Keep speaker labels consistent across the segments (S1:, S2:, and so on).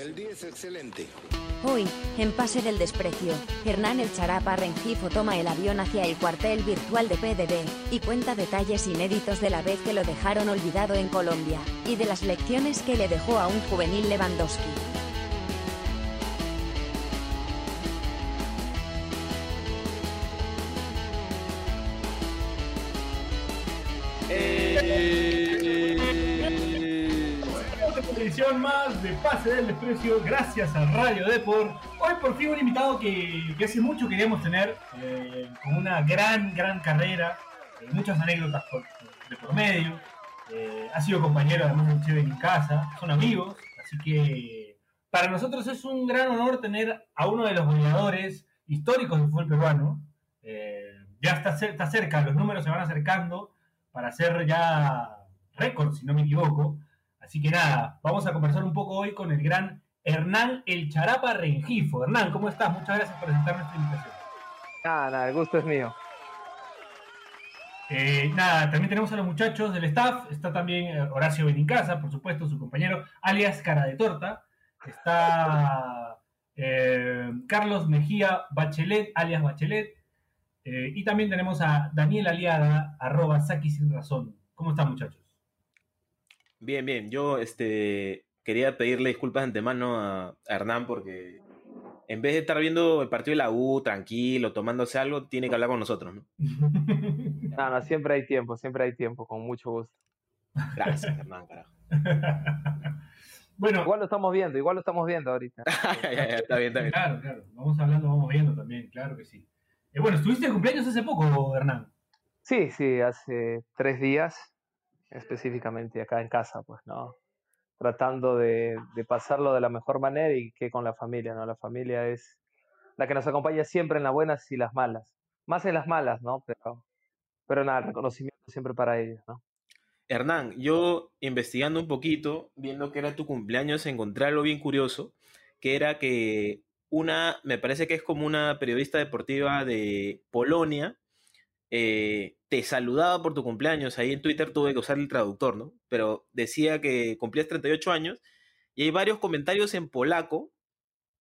S1: El día es excelente.
S2: Hoy, en Pase del Desprecio, Hernán el Charapa Rengifo toma el avión hacia el cuartel virtual de PDD y cuenta detalles inéditos de la vez que lo dejaron olvidado en Colombia y de las lecciones que le dejó a un juvenil Lewandowski.
S3: Más de Pase del Desprecio, gracias a Radio Deport. Hoy por fin un invitado que, hace mucho queríamos tener, eh, con una gran, gran carrera, eh, muchas anécdotas de por medio. Eh, ha sido compañero además de en casa, son amigos, así que para nosotros es un gran honor tener a uno de los goleadores históricos del fútbol peruano. Ya está cerca, los números se van acercando para hacer ya récord, si no me equivoco. Así que nada, vamos a conversar un poco hoy con el gran Hernán El Charapa Rengifo. Hernán, ¿cómo estás? Muchas gracias por aceptar nuestra invitación.
S4: Nada, nada, el gusto es mío.
S3: Eh, nada, también tenemos a los muchachos del staff. Está también eh, Horacio Benincasa, por supuesto, su compañero, alias Cara de Torta. Está eh, Carlos Mejía Bachelet, alias Bachelet. Eh, y también tenemos a Daniel Aliaga, arroba Saki Sin Razón. ¿Cómo están, muchachos?
S5: Bien, bien. Yo este, quería pedirle disculpas de antemano a, a Hernán porque en vez de estar viendo el partido de la U tranquilo, tomándose algo, tiene que hablar con nosotros, ¿no?
S4: No, no, siempre hay tiempo, siempre hay tiempo, con mucho gusto.
S5: Gracias, Hernán, carajo.
S3: bueno,
S4: Igual lo estamos viendo, igual lo estamos viendo ahorita.
S5: Ya, ya, ya, está bien, está bien.
S3: claro, claro. Vamos hablando, vamos viendo también, claro que sí. Eh, bueno, estuviste de cumpleaños hace poco, Hernán.
S4: Sí, sí, hace tres días, específicamente acá en casa, pues, ¿no? Tratando de, de pasarlo de la mejor manera y que con la familia, ¿no? La familia es la que nos acompaña siempre en las buenas y las malas. Más en las malas, ¿no? Pero, pero nada, reconocimiento siempre para ellos, ¿no?
S5: Hernán, yo investigando un poquito, viendo que era tu cumpleaños, encontré algo bien curioso, que era que una, me parece que es como una periodista deportiva de Polonia, eh, te saludaba por tu cumpleaños, ahí en Twitter tuve que usar el traductor, ¿no? Pero decía que cumplías 38 años y hay varios comentarios en polaco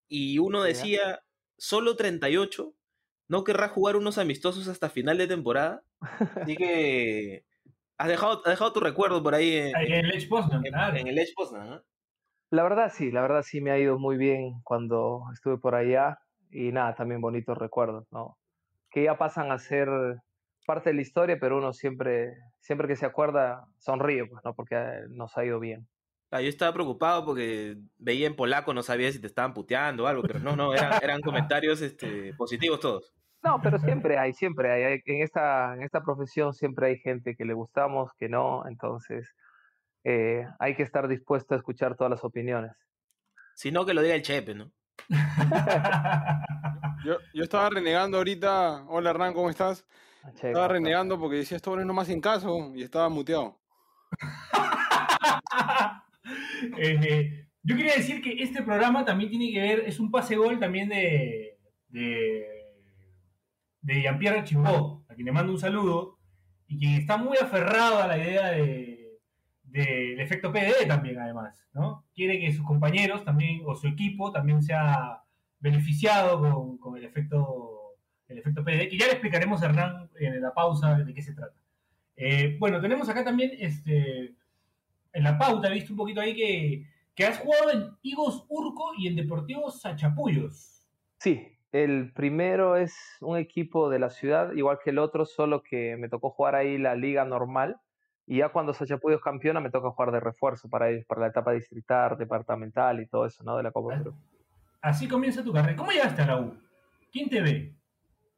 S5: y uno decía, solo 38, ¿no querrás jugar unos amistosos hasta final de temporada? Así que has dejado, has dejado tu recuerdo por ahí en,
S3: En el Lech Poznan,
S5: en-
S3: claro.
S5: en el Edge Poznan, ¿no?
S4: La verdad sí, la verdad sí me ha ido muy bien cuando estuve por allá y nada, también bonitos recuerdos, ¿no? Que ya pasan a ser parte de la historia, pero uno siempre, siempre que se acuerda sonríe, pues, ¿no? Porque eh, nos ha ido bien.
S5: Ah, yo estaba preocupado porque veía en polaco, no sabía si te estaban puteando o algo, pero no, no, eran, eran comentarios este, positivos todos.
S4: No, pero siempre hay, siempre hay, hay- en esta, en esta profesión siempre hay gente que le gustamos, que no, entonces eh, hay que estar dispuesto a escuchar todas las opiniones.
S5: Si no, que lo diga el Chepe, ¿no?
S6: Yo, yo estaba renegando ahorita. Hola Hernán, ¿cómo estás? Estaba renegando porque decía esto no más en caso y estaba muteado.
S3: Eh, yo quería decir que este programa también tiene que ver, es un pase gol también de, de, de Jean-Pierre Chimbó, a quien le mando un saludo, y quien está muy aferrado a la idea de, del efecto PDD también, además, ¿no? Quiere que sus compañeros también, o su equipo, también sea beneficiado con, con el efecto el efecto PDD, que ya le explicaremos a Hernán en la pausa de qué se trata. Eh, bueno, tenemos acá también este, en la pauta, he visto un poquito ahí que, que has jugado en Higos Urco y en Deportivos Sachapullos.
S4: Sí, el primero es un equipo de la ciudad, igual que el otro, solo que me tocó jugar ahí la liga normal. Y ya cuando Sachapuyo es campeona, me toca jugar de refuerzo para ellos, para la etapa distrital, departamental y todo eso, ¿no? De la Copa Perú.
S3: Así comienza tu carrera. ¿Cómo llegaste a la U? ¿Quién te ve?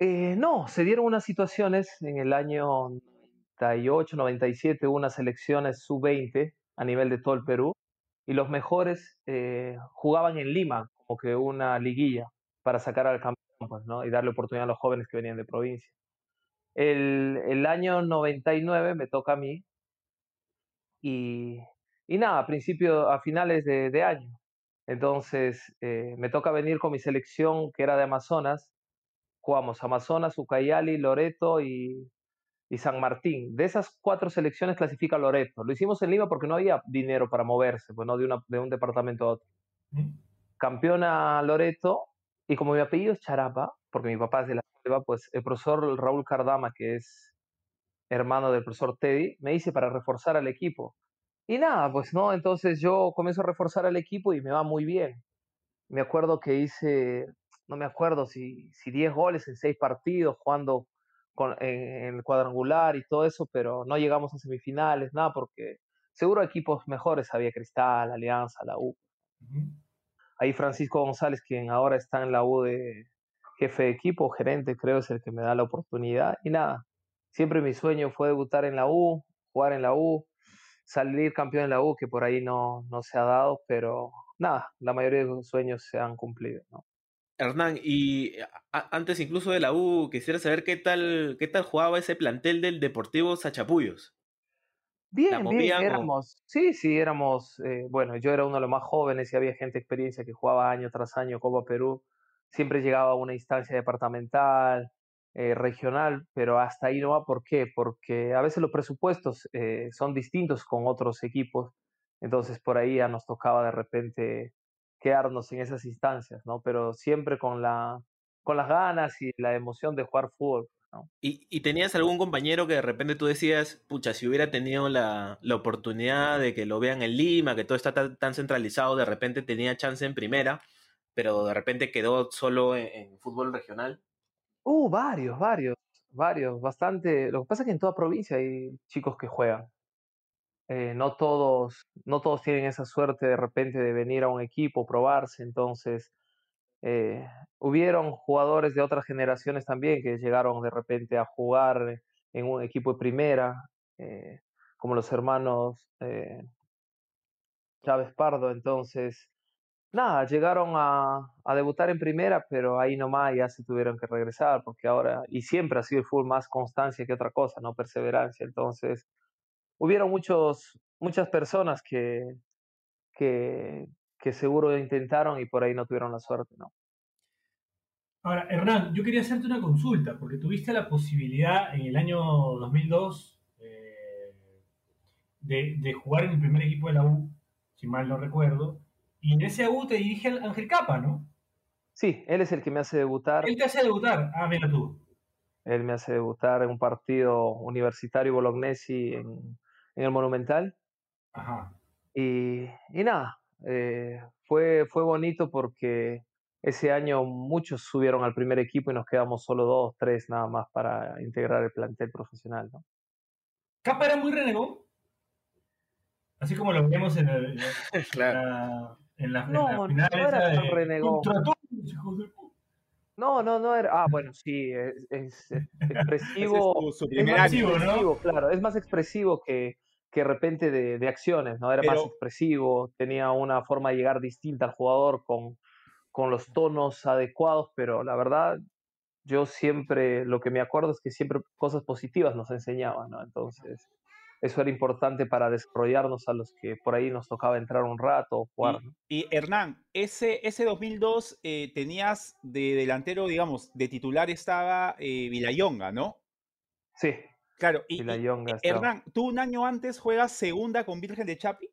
S4: Eh, no, se dieron unas situaciones en el año 98, 97, hubo unas elecciones sub-20 a nivel de todo el Perú y los mejores eh, jugaban en Lima, como que una liguilla para sacar al campeón, pues, ¿no? Y darle oportunidad a los jóvenes que venían de provincia. El, año 99 me toca a mí y, y nada, a principio, a finales de, de año. Entonces, eh, me toca venir con mi selección que era de Amazonas. Jugamos Amazonas, Ucayali, Loreto y, y San Martín. De esas cuatro selecciones clasifica Loreto. Lo hicimos en Lima porque no había dinero para moverse, pues no de, una, de un departamento a otro.
S3: ¿Mm?
S4: campeona Loreto, y como mi apellido es Charapa, porque mi papá es de la selva, pues el profesor Raúl Cardama, que es hermano del profesor Teddy, me dice para reforzar al equipo. Y nada, pues no, entonces yo comienzo a reforzar al equipo y me va muy bien. Me acuerdo que hice, no me acuerdo si, si 10 goles en 6 partidos, jugando con, en, el cuadrangular y todo eso, pero no llegamos a semifinales, nada, porque seguro equipos mejores había Cristal, Alianza, la U. Ahí Francisco González, quien ahora está en la U de jefe de equipo, gerente, creo es el que me da la oportunidad. Y nada, siempre mi sueño fue debutar en la U, jugar en la U, salir campeón en la U, que por ahí no, no se ha dado, pero nada, la mayoría de los sueños se han cumplido. ¿no?
S5: Hernán, y antes incluso de la U, quisiera saber qué tal, qué tal jugaba ese plantel del Deportivo Sachapuyos.
S4: Bien, bien, éramos, sí, sí, éramos, eh, bueno, yo era uno de los más jóvenes y había gente de experiencia que jugaba año tras año Copa Perú, siempre llegaba a una instancia departamental, eh, regional, pero hasta ahí no va, ¿por qué? Porque a veces los presupuestos eh, son distintos con otros equipos, entonces por ahí ya nos tocaba de repente quedarnos en esas instancias, ¿no? Pero siempre con, la, con las ganas y la emoción de jugar fútbol.
S5: ¿Y, tenías algún compañero que de repente tú decías, pucha, si hubiera tenido la, oportunidad de que lo vean en Lima, que todo está tan, centralizado, de repente tenía chance en primera, pero de repente quedó solo en, fútbol regional?
S4: Uh, varios, varios, varios, bastante. Lo que pasa es que en toda provincia hay chicos que juegan. Eh, no, todos, no todos tienen esa suerte de repente de venir a un equipo, probarse, entonces eh, hubieron jugadores de otras generaciones también que llegaron de repente a jugar en un equipo de primera, eh, como los hermanos eh, Chávez Pardo. Entonces, nada, llegaron a, debutar en primera, pero ahí nomás ya se tuvieron que regresar, porque ahora, y siempre ha sido el fútbol más constancia que otra cosa, no perseverancia. Entonces, hubieron muchos, muchas personas que, que, que seguro intentaron y por ahí no tuvieron la suerte, ¿no?
S3: Ahora, Hernán, yo quería hacerte una consulta, porque tuviste la posibilidad en el año 2002 eh, de, jugar en el primer equipo de la U, si mal no recuerdo, y en ese U te dirige Ángel Capa, ¿no?
S4: Sí, él es el que me hace debutar.
S3: Él te hace debutar, ah, mira tú.
S4: Él me hace debutar en un partido universitario bolognesi en, en el Monumental.
S3: Ajá.
S4: Y, y nada, eh, fue, fue bonito porque ese año muchos subieron al primer equipo y nos quedamos solo dos, tres nada más para integrar el plantel profesional. ¿no?
S3: ¿Capa era muy renegón? Así como lo vemos en, el,
S4: claro. en, la, no, no era tan renegón. No, no, no era. Ah, bueno, sí, es, expresivo. es, su, primer expresivo, ¿no? Claro, es más expresivo que, que de repente de, acciones, ¿no? Era más expresivo, tenía una forma de llegar distinta al jugador con, con los tonos adecuados, pero la verdad, yo siempre, lo que me acuerdo es que siempre cosas positivas nos enseñaban, ¿no? Entonces, eso era importante para desarrollarnos a los que por ahí nos tocaba entrar un rato o jugar.
S1: Y, Hernán, ese, ese 2002 eh, tenías de delantero, digamos, de titular estaba eh, Vilayonga, ¿no?
S4: Sí.
S1: Claro, y, Hernán, ¿tú un año antes juegas segunda con Virgen de Chapi?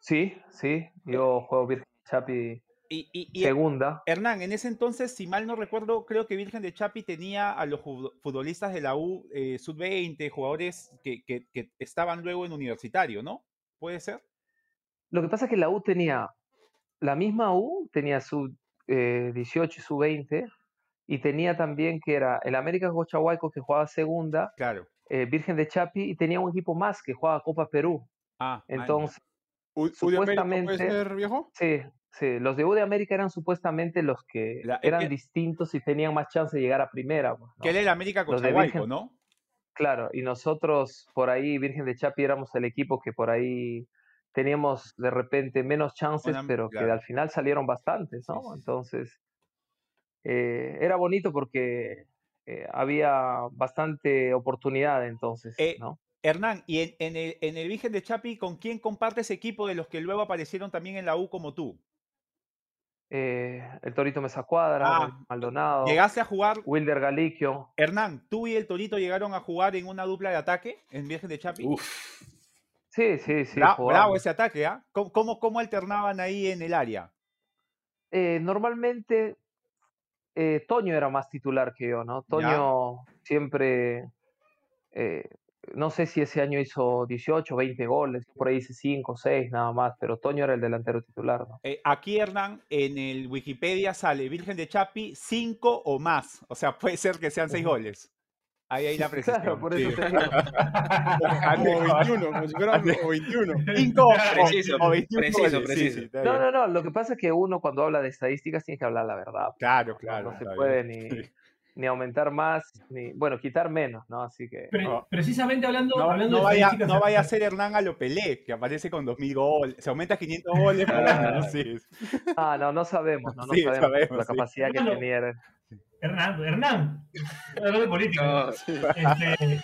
S4: Sí, sí, yo juego Virgen de Chapi y, segunda.
S1: Hernán, en ese entonces, si mal no recuerdo, creo que Virgen de Chapi tenía a los futbolistas de la U eh, sub-20, jugadores que, estaban luego en universitario, ¿no? ¿Puede ser?
S4: Lo que pasa es que la U tenía, la misma U tenía sub 18 y sub 20, y tenía también que era el América Cochahuayco que jugaba segunda,
S1: claro.
S4: Eh, Virgen de Chapi y tenía un equipo más que jugaba Copa Perú.
S1: Ah,
S4: entonces supuestamente puede ser, viejo? Sí, sí, los de U de América eran supuestamente los que eran distintos y tenían más chance de llegar a primera. Pues,
S1: que era el América Cochahuayco, ¿no?
S4: Claro, y nosotros por ahí, Virgen de Chapi, éramos el equipo que por ahí teníamos de repente menos chances, pero que al final salieron bastantes, ¿no? Entonces, eh, era bonito porque eh, había bastante oportunidad entonces, eh, ¿no?
S1: Hernán, y en, el, en, el, Virgen de Chapi, ¿con quién compartes equipo de los que luego aparecieron también en la U como tú?
S4: El Torito Mesa Cuadra, ah, Maldonado.
S1: ¿Llegaste a jugar?
S4: Wilder Galiquio.
S1: Hernán, ¿tú y el Torito llegaron a jugar en una dupla de ataque en Virgen de Chapi?
S4: Sí, sí, sí.
S1: bravo ese ataque, ¿ah? ¿Cómo, cómo, alternaban ahí en el área?
S4: eh, normalmente eh, Toño era más titular que yo, ¿no? Toño siempre, eh, no sé si ese año hizo 18, 20 goles, por ahí hice 5, 6 nada más, pero Toño era el delantero titular, ¿no?
S1: Eh, aquí, Hernán, en el Wikipedia sale Virgen de Chapi 5 o más. O sea, puede ser que sean 6 goles. Ahí hay la precisión.
S4: Claro, por eso
S1: sí.
S4: te digo.
S6: Como 21, como si fueran o 21.
S1: 5
S5: Preciso,
S1: o 21
S5: preciso.
S1: Sí,
S5: preciso.
S1: sí,
S4: No, no, no, lo que pasa es que uno cuando habla de estadísticas tiene que hablar la verdad.
S1: Claro,
S4: No,
S1: claro.
S4: no se puede
S1: bien.
S4: ni,
S1: Sí.
S4: Ni aumentar más, ni, bueno, quitar menos, ¿no? Así que...
S3: Pre-
S1: No.
S3: precisamente hablando,
S1: No,
S3: hablando
S1: no
S3: de
S1: vaya, no vaya a ser Hernán a lo Pelé, que aparece con 2.000 goles. Se aumenta a 500 goles por año, ¿no? Sí.
S4: Ah, no, no sabemos, no, no
S1: Sí,
S4: sabemos,
S1: sabemos,
S4: la
S1: sí.
S4: capacidad que tenía.
S3: Hernán, Hernán, hablando de política.
S5: No,
S3: Este,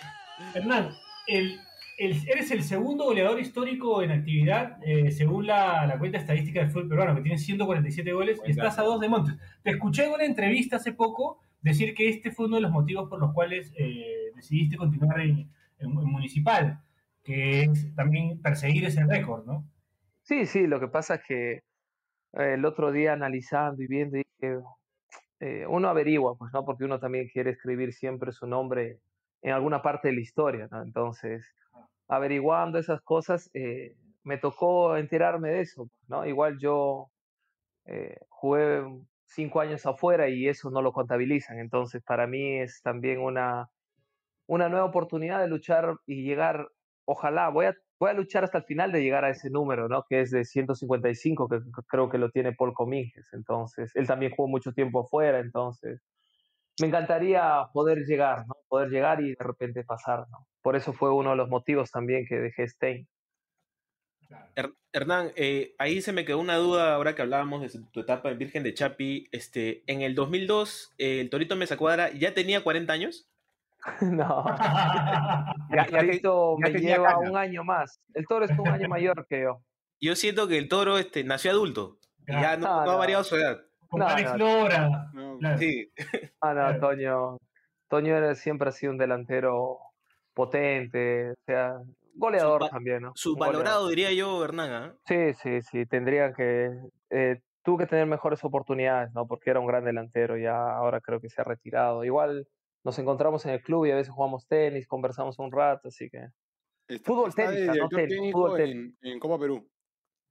S3: Hernán, el, el- eres el segundo goleador histórico en actividad eh, según la, la cuenta estadística del fútbol peruano, que tiene 147 goles y estás a dos de Montes. Te escuché en una entrevista hace poco decir que este fue uno de los motivos por los cuales eh, decidiste continuar en, Municipal, que es también perseguir ese récord, ¿no?
S4: Sí, sí, lo que pasa es que eh, el otro día analizando y viendo, dije, eh, uno averigua, pues, ¿no? Porque uno también quiere escribir siempre su nombre en alguna parte de la historia, ¿no? Entonces, averiguando esas cosas, me tocó enterarme de eso, ¿no? Igual yo eh, jugué cinco años afuera y eso no lo contabilizan, entonces para mí es también una, una nueva oportunidad de luchar y llegar, ojalá, voy a, voy a luchar hasta el final de llegar a ese número, ¿no? Que es de 155, que creo que lo tiene Paul Cominges, entonces, él también jugó mucho tiempo afuera, entonces, me encantaría poder llegar, ¿no? Poder llegar y de repente pasar, ¿no? Por eso fue uno de los motivos también que dejé Stein.
S5: Her- Hernán, eh, ahí se me quedó una duda ahora que hablábamos de tu etapa en Virgen de Chapi. Este, en el 2002, eh, el Torito Mesa Cuadra ya tenía 40 años.
S4: no,
S1: Ya- ya te-
S4: Torito
S1: ya
S4: me lleva un año más. El toro es un año mayor que yo.
S5: Yo siento que el toro este, nació adulto. Y ya no,
S4: Ah,
S5: no ha variado su edad.
S3: Con
S4: No,
S3: Alex
S4: no.
S3: Lora.
S6: No,
S3: Claro.
S5: Sí.
S4: Ah, no,
S3: Claro.
S4: Toño, Toño era- siempre ha sido un delantero potente, o sea, goleador
S5: Subva-
S4: también, ¿no?
S5: Subvalorado, diría yo, Hernán. ¿ah?
S4: Sí, sí, sí, tendría que, eh, tuvo que tener mejores oportunidades, ¿no? Porque era un gran delantero, ya ahora creo que se ha retirado. Igual nos encontramos en el club y a veces jugamos tenis, conversamos un rato, así que...
S6: Está,
S4: Fútbol
S6: está
S4: técnica, no tenis, fútbol
S6: en, en Copa Perú.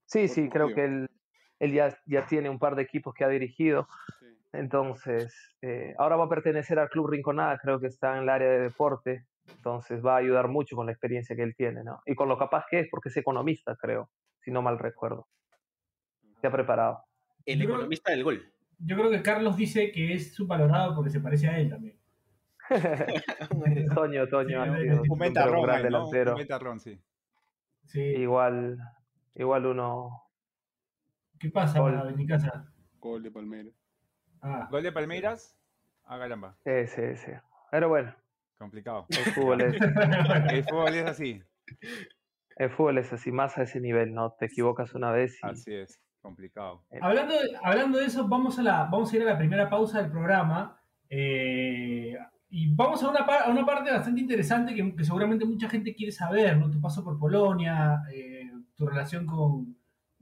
S4: Sí, sí, creo que él, él ya, ya tiene un par de equipos que ha dirigido.
S6: Sí.
S4: Entonces, eh, ahora va a pertenecer al Club Rinconada, creo que está en el área de deporte, entonces va a ayudar mucho con la experiencia que él tiene, ¿no? Y con lo capaz que es, porque es economista, creo, si no mal recuerdo. Se ha preparado.
S5: El
S3: Yo creo-
S5: economista del gol.
S3: Yo creo que Carlos dice que es subvalorado porque se parece a él también.
S4: Toño, Toño
S3: Sí,
S4: sido.
S1: Un
S4: gran
S1: ¿no?
S4: delantero.
S1: Un ventarrón, sí.
S3: Sí.
S4: Igual, igual uno...
S3: ¿Qué pasa,
S4: Gol.
S3: en mi casa?
S6: Gol de Palmeiras.
S3: Ah,
S1: Gol de Palmeiras. Ah, caramba.
S4: Sí, sí, sí. Pero bueno,
S1: Complicado.
S4: el fútbol es,
S1: El fútbol es así.
S4: el fútbol es así, más a ese nivel, ¿no? Te equivocas una vez y...
S1: Así es. Complicado.
S3: hablando, de, hablando de eso, vamos a, la, vamos a ir a la primera pausa del programa. eh, y vamos a una, par- a una parte bastante interesante que, que seguramente mucha gente quiere saber, ¿no? Tu paso por Polonia, eh, tu relación con...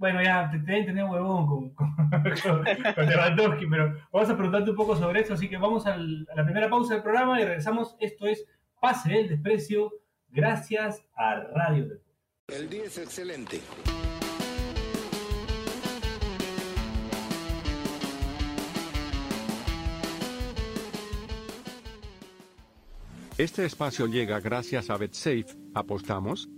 S3: Bueno, ya te, deben tener huevón con, con, con- con Lewandowski, pero vamos a preguntarte un poco sobre eso. Así que vamos al- a la primera pausa del programa y regresamos. Esto es Pase del Desprecio, gracias a Radio Deportes.
S7: El día es excelente.
S8: Este espacio llega gracias a BetSafe. ¿Apostamos?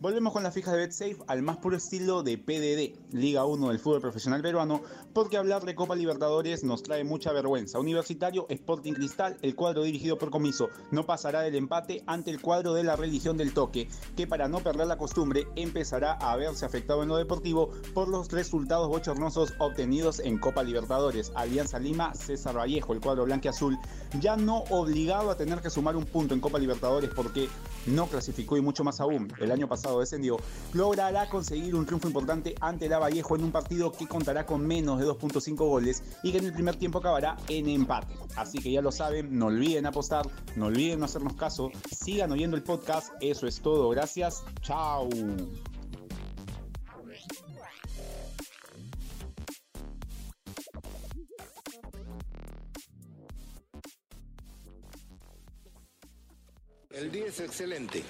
S1: Volvemos con las fijas de BetSafe al más puro estilo de PDD, Liga 1 del fútbol profesional peruano, porque hablar de Copa Libertadores nos trae mucha vergüenza. Universitario Sporting Cristal, el cuadro dirigido por Comiso, no pasará del empate ante el cuadro de la religión del toque, que para no perder la costumbre empezará a verse afectado en lo deportivo por los resultados bochornosos obtenidos en Copa Libertadores. Alianza Lima, César Vallejo, el cuadro blanqueazul, ya no obligado a tener que sumar un punto en Copa Libertadores porque no clasificó y mucho más aún, el año pasado pasado logrará conseguir un triunfo importante ante la Lavallejo en un partido que contará con menos de 2.5 goles y que en el primer tiempo acabará en empate. Así que ya lo saben, no olviden apostar, no olviden no hacernos caso, sigan oyendo el podcast, eso es todo, gracias, chao.
S7: El día es excelente.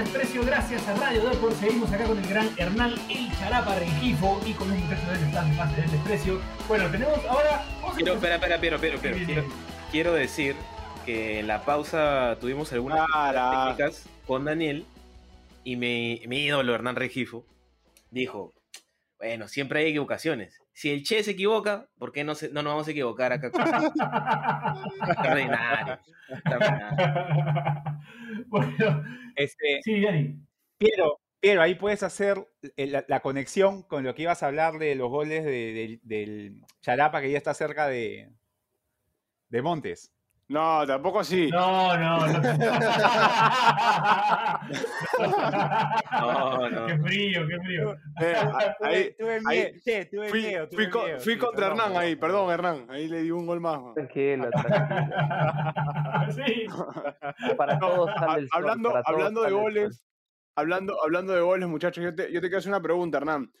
S3: Desprecio, gracias a Radio Deport. Seguimos acá con el gran Hernán El Charapa Rengifo y con los muchachos del staff de del Desprecio. Bueno, tenemos ahora.
S5: Quiero, espera, espera, espera, espera, Quiero, quiero decir que en la pausa tuvimos algunas
S6: Para.
S5: técnicas con Daniel y mi, mi ídolo Hernán Regifo dijo, bueno, siempre hay equivocaciones. Si el Che se equivoca, ¿por qué no, se, no nos vamos a equivocar acá? Extraordinario. extraordinario.
S3: bueno,
S1: Este,
S3: sí, Dani.
S1: Piero, Piero, ahí puedes hacer eh, la, la conexión con lo que ibas a hablar de los goles de- del- del Charapa que ya está cerca de, de Montes.
S6: No, tampoco así.
S3: No, no, no.
S5: No, no.
S3: Qué frío, qué frío.
S6: Eh, ahí,
S1: tuve
S6: ahí
S1: miedo, che, tuve
S6: fui,
S1: miedo,
S6: fui
S1: tuve
S6: co-
S1: miedo,
S6: fui
S1: sí,
S6: contra
S1: perdón,
S6: Hernán ahí,
S1: perdón.
S6: Hernán. Ahí le di un gol más. man.
S4: Tranquilo, tranquilo.
S3: Sí.
S4: Para todos sale el sol,
S6: hablando,
S4: para todos
S6: hablando de goles, hablando, hablando de goles, muchachos, yo te, yo te quiero hacer una pregunta, Hernán.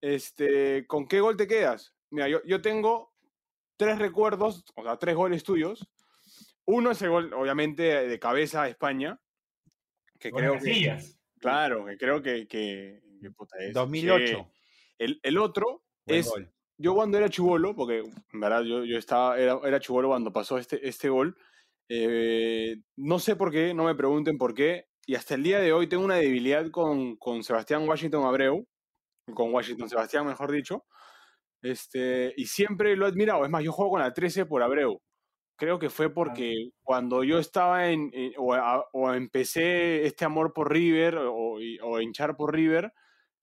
S6: Este, ¿con qué gol te quedas? Mira, yo, yo tengo tres recuerdos, o sea, tres goles tuyos. Uno es el gol, obviamente, de cabeza a España, que
S3: Con
S6: creo que, claro, que creo que, que, que puta es.
S1: 2008.
S6: Sí. El, el otro
S1: Buen
S6: es,
S1: gol.
S6: yo cuando era chivolo, porque en verdad yo, yo estaba, era, era chivolo cuando pasó este, este gol, eh, no sé por qué, no me pregunten por qué, y hasta el día de hoy tengo una debilidad con, con Sebastián Washington Abreu, con Washington Sebastián, mejor dicho, este, y siempre lo he admirado, es más, yo juego con la 13 por Abreu. Creo que fue porque cuando yo estaba en, en- o, a- o empecé este amor por River o, hinchar por River,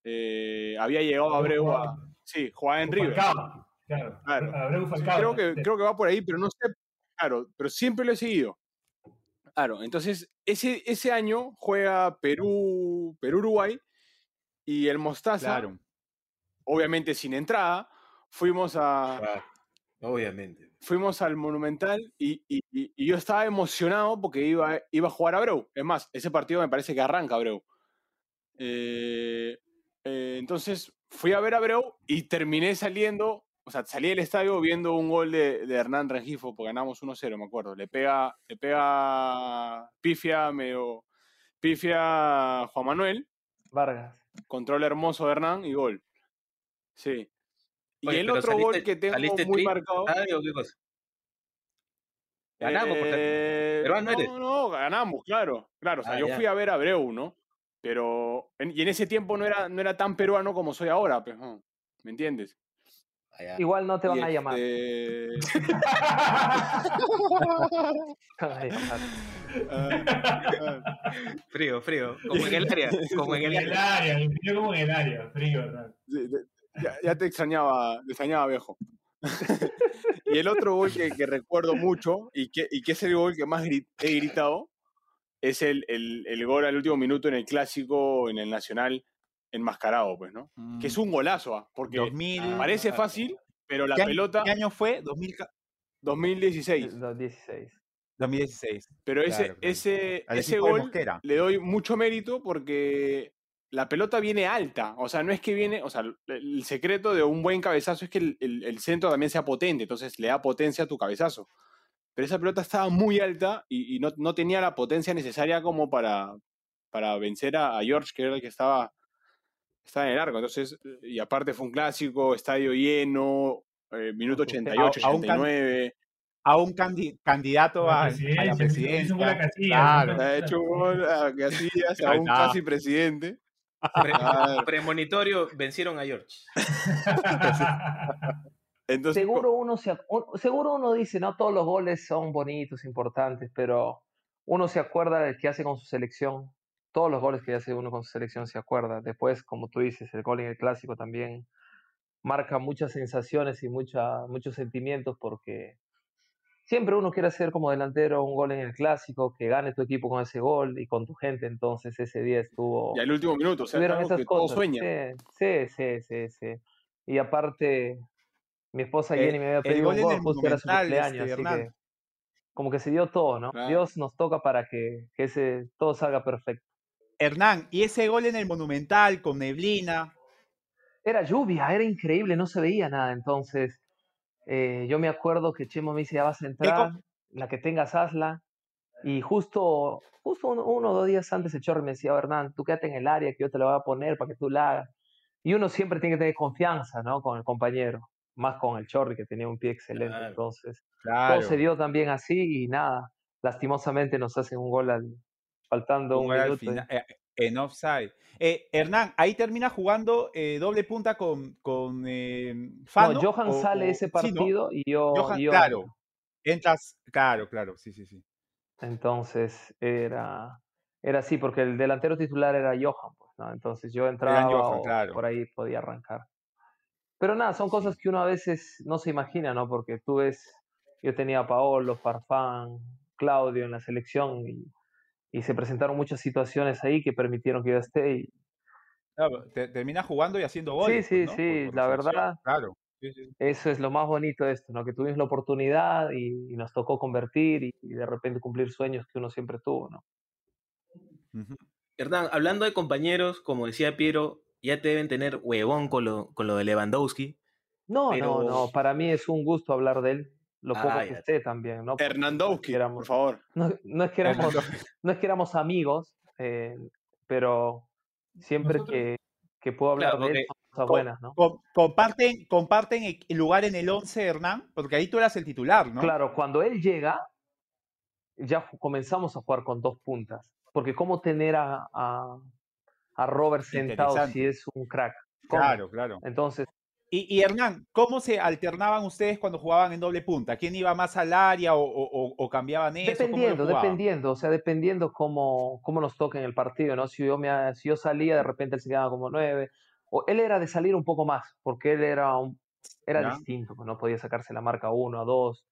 S6: eh, había llegado Abreu a... Sí, jugaba en River.
S3: Falcao, Claro.
S6: Claro.
S3: Abreu Falcao.
S6: creo, que, creo que va por ahí, pero no sé. Claro, pero siempre lo he seguido. Claro, entonces ese, ese año juega Perú, Perú-Uruguay y el Mostaza,
S1: Claro.
S6: obviamente sin entrada, fuimos a,
S5: Claro, Obviamente.
S6: Fuimos al Monumental y, y- yo estaba emocionado porque iba, iba a jugar Abreu. Es más, ese partido me parece que arranca Abreu. Eh, eh, entonces fui a ver a Abreu y terminé saliendo, o sea, salí del estadio viendo un gol de, de Hernán Rengifo, porque ganamos 1-0, me acuerdo. Le pega, le pega pifia, medio pifia a Juan Manuel,
S4: Vargas.
S6: control hermoso de Hernán y gol. Sí. Y
S5: Oye,
S6: el
S5: pero
S6: otro gol
S5: saliste-
S6: que tengo
S5: saliste
S6: muy marcado.
S5: ¿Ah, o qué cosa? Ganamos, por.
S6: Eh,
S5: Peruano
S6: no,
S5: eres.
S6: no, ganamos, claro. Claro, o sea,
S5: Ah,
S6: yo
S5: ya.
S6: fui a ver a Abreu, ¿no? Pero. en- y en ese tiempo no era, no era tan peruano como soy ahora, pues, ¿no? ¿me entiendes?
S5: Ah.
S4: Igual no te van
S6: Y
S4: a llamar.
S6: este,
S4: Te van a llamar.
S5: Frío, frío. Como en el área. Como en el
S3: el
S5: área.
S3: pidió como en el área, frío, ¿verdad?
S6: Ya, ya te extrañaba, te extrañaba viejo. y el otro gol que, que recuerdo mucho y que, y que es el gol que más he gritado es el, el, el gol al último minuto en el clásico, en el Nacional, enmascarado, pues, ¿no? Que es un golazo, ah, porque
S1: 2000,
S6: parece fácil, pero la
S1: ¿Qué año-
S6: pelota
S1: ¿Qué año fue? 2000 ca-
S6: 2016.
S4: Los 16.
S1: 2016.
S6: Pero ese,
S1: Claro, claro.
S6: ese,
S1: Al
S6: ese
S1: de
S6: gol le doy mucho mérito porque la pelota viene alta. O sea, no es que viene. O sea, el- secreto de un buen cabezazo es que el, el- el centro también sea potente. Entonces le da potencia a tu cabezazo. Pero esa pelota estaba muy alta y, y no, no tenía la potencia necesaria como para, para vencer a, a George, que era el que estaba, estaba en el arco. Entonces, y aparte fue un clásico, estadio lleno, eh, minuto
S4: Ajustado.
S6: 88,
S1: A- a un can-
S6: 89.
S1: A un candi- candidato a, la presidencia.
S6: Ha hecho un gol a Casillas, a un casi presidente.
S5: Pre-
S6: Claro.
S5: premonitorio vencieron a George.
S6: Entonces,
S4: Seguro uno, se, seguro uno dice, no todos los goles son bonitos, importantes, pero uno se acuerda del que hace con su selección. Todos los goles que hace uno con su selección se acuerda. Después, como tú dices, el gol en el clásico también marca muchas sensaciones y mucha, muchos sentimientos porque siempre uno quiere hacer como delantero un gol en el clásico, que gane tu equipo con ese gol y con tu gente. Entonces ese día estuvo...
S6: y al último minuto, o sea, algo
S4: esas
S6: que todo
S4: cosas.
S6: sueña.
S4: Sí, sí, sí, sí. Y aparte, mi esposa
S1: El-
S4: Jenny me había pedido un gol, justo era su
S1: Monumental,
S4: cumpleaños,
S1: este,
S4: así que como que se dio todo, ¿no?
S6: Claro.
S4: Dios nos toca para que, que ese todo salga perfecto.
S1: Hernán, y ese gol en el Monumental con neblina,
S4: era lluvia, era increíble, no se veía nada. Entonces, eh, yo me acuerdo que Chemo me dice, ya vas a entrar, la que tengas, hazla. Y justo, justo uno, o dos días antes el Chorri me decía, oh, Hernán, tú quédate en el área que yo te la voy a poner para que tú la hagas. Y uno siempre tiene que tener confianza, ¿no? Con el compañero, más con el Chorri que tenía un pie excelente. Entonces, todo se dio también así y nada, lastimosamente nos hacen un gol al, faltando un, minuto.
S1: Eh, en offside. Eh, Hernán, ahí termina jugando eh, doble punta con, con Fano.
S4: No, Johan sale ese partido y yo,
S1: Claro, entras, claro, claro, sí, sí, sí.
S4: Entonces era, era así, porque el delantero titular era Johan, pues, ¿no? Entonces yo entraba por ahí podía arrancar. Pero nada, son cosas que uno a veces no se imagina, ¿no? Porque tú ves, yo tenía a Paolo, Farfán, Claudio en la selección y, y se presentaron muchas situaciones ahí que permitieron que yo esté. Y...
S1: termina jugando y haciendo goles.
S4: Sí, sí, sí, la verdad.
S1: Claro.
S4: Eso es lo más bonito de esto, ¿no? Que tuvimos la oportunidad y, nos tocó convertir y, de repente cumplir sueños que uno siempre tuvo, ¿no?
S5: Hernán, hablando de compañeros, como decía Piero, ya te deben tener huevón con lo, con lo de Lewandowski.
S4: No, no, no, para mí es un gusto hablar de él, lo poco que esté también, ¿no?
S6: Hernandowski, por favor.
S4: No, no, es que éramos, no es que éramos amigos, eh, pero siempre que, que, puedo hablar de él son cosas buenas, ¿no?
S1: Comparten, comparten el lugar en el 11, Hernán, porque ahí tú eras el titular, ¿no?
S4: Claro, cuando él llega, ya comenzamos a jugar con dos puntas, porque cómo tener a, a, a Robert sentado si es un crack.
S1: Claro, claro.
S4: Entonces,
S1: y, Hernán, ¿cómo se alternaban ustedes cuando jugaban en doble punta? ¿Quién iba más al área o, cambiaban eso?
S4: Dependiendo, dependiendo, o sea, dependiendo cómo, cómo nos toque en el partido, ¿no? Si yo, me, si yo salía, de repente él se quedaba como nueve, o él era de salir un poco más, porque él era, un, era distinto, pues, no podía sacarse la marca uno a dos,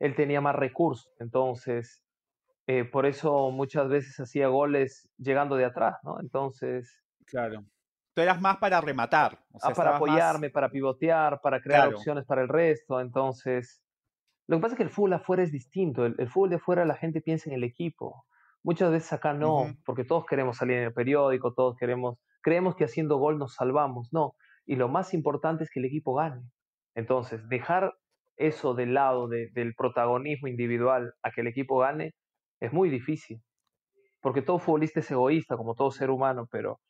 S4: él tenía más recursos, entonces, eh, por eso muchas veces hacía goles llegando de atrás, ¿no? Entonces...
S1: Claro tú eras más para rematar.
S4: ah, para apoyarme, para pivotear, para crear opciones para el resto. Entonces, lo que pasa es que el fútbol afuera es distinto. El, fútbol de afuera la gente piensa en el equipo. Muchas veces acá no, porque todos queremos salir en el periódico, todos queremos, creemos que haciendo gol nos salvamos. No. Y lo más importante es que el equipo gane. Entonces, dejar eso del lado del protagonismo individual a que el equipo gane es muy difícil. Porque todo futbolista es egoísta, como todo ser humano, pero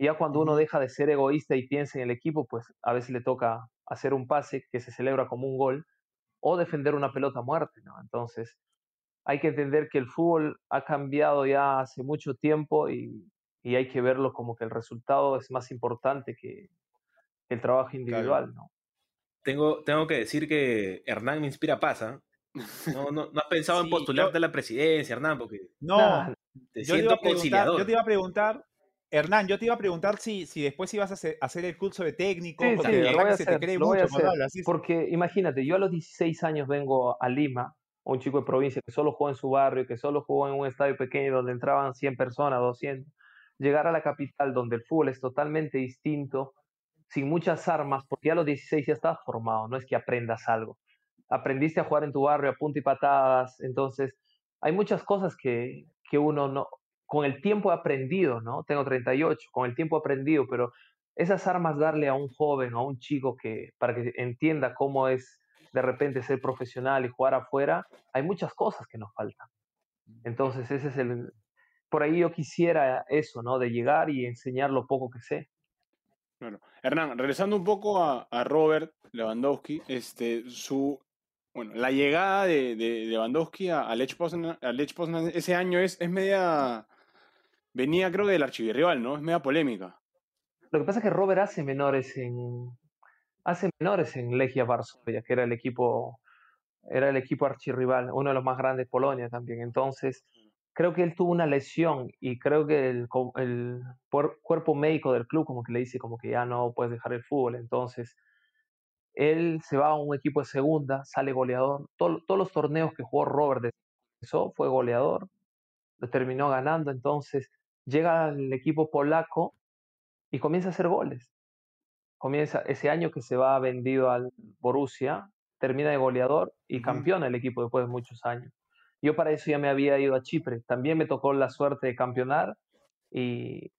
S4: y ya cuando uno deja de ser egoísta y piensa en el equipo, pues a veces le toca hacer un pase que se celebra como un gol o defender una pelota a muerte, ¿no? Entonces, hay que entender que el fútbol ha cambiado ya hace mucho tiempo y, hay que verlo como que el resultado es más importante que el trabajo individual, ¿no?
S5: Tengo, tengo que decir que Hernán me inspira paz, ¿ah? No, no, has pensado en postularte a la presidencia, Hernán, porque
S1: no, te yo, siento yo te iba a preguntar Hernán, yo te iba a preguntar si, si después ibas a hacer, el curso de técnico,
S4: porque se te cree mucho Porque imagínate, yo a los 16 años vengo a Lima, un chico de provincia que solo jugó en su barrio, que solo jugó en un estadio pequeño donde entraban 100 personas, 200. Llegar a la capital donde el fútbol es totalmente distinto, sin muchas armas, porque ya a los 16 ya estás formado, no es que aprendas algo. Aprendiste a jugar en tu barrio a punta y patadas, entonces hay muchas cosas que, que uno no, con el tiempo he aprendido, ¿no? Tengo 38, con el tiempo he aprendido, pero esas armas darle a un joven, a un chico que para que entienda cómo es de repente ser profesional y jugar afuera, hay muchas cosas que nos faltan. Entonces, ese es el por ahí yo quisiera eso, ¿no? De llegar y enseñar lo poco que sé.
S6: Bueno, Hernán, regresando un poco a, Robert Lewandowski, este, su, bueno, la llegada de, Lewandowski a, Lech Poznan, ese año es, es media venía creo del archivirrival, ¿no? Es media polémica.
S4: Lo que pasa es que Robert hace menores en hace menores en Legia Varsovia, que era el equipo era el equipo archirrival, uno de los más grandes de Polonia también. Entonces, creo que él tuvo una lesión y creo que el, el cuerpo médico del club como que le dice como que ya no puedes dejar el fútbol. Entonces, él se va a un equipo de segunda, sale goleador. todos los torneos que jugó Robert de eso fue goleador, lo terminó ganando. Entonces, llega al equipo polaco y comienza a hacer goles. Comienza ese año que se va vendido al Borussia, termina de goleador y campeona el equipo después de muchos años. Yo para eso ya me había ido a Chipre, también me tocó la suerte de campeonar y,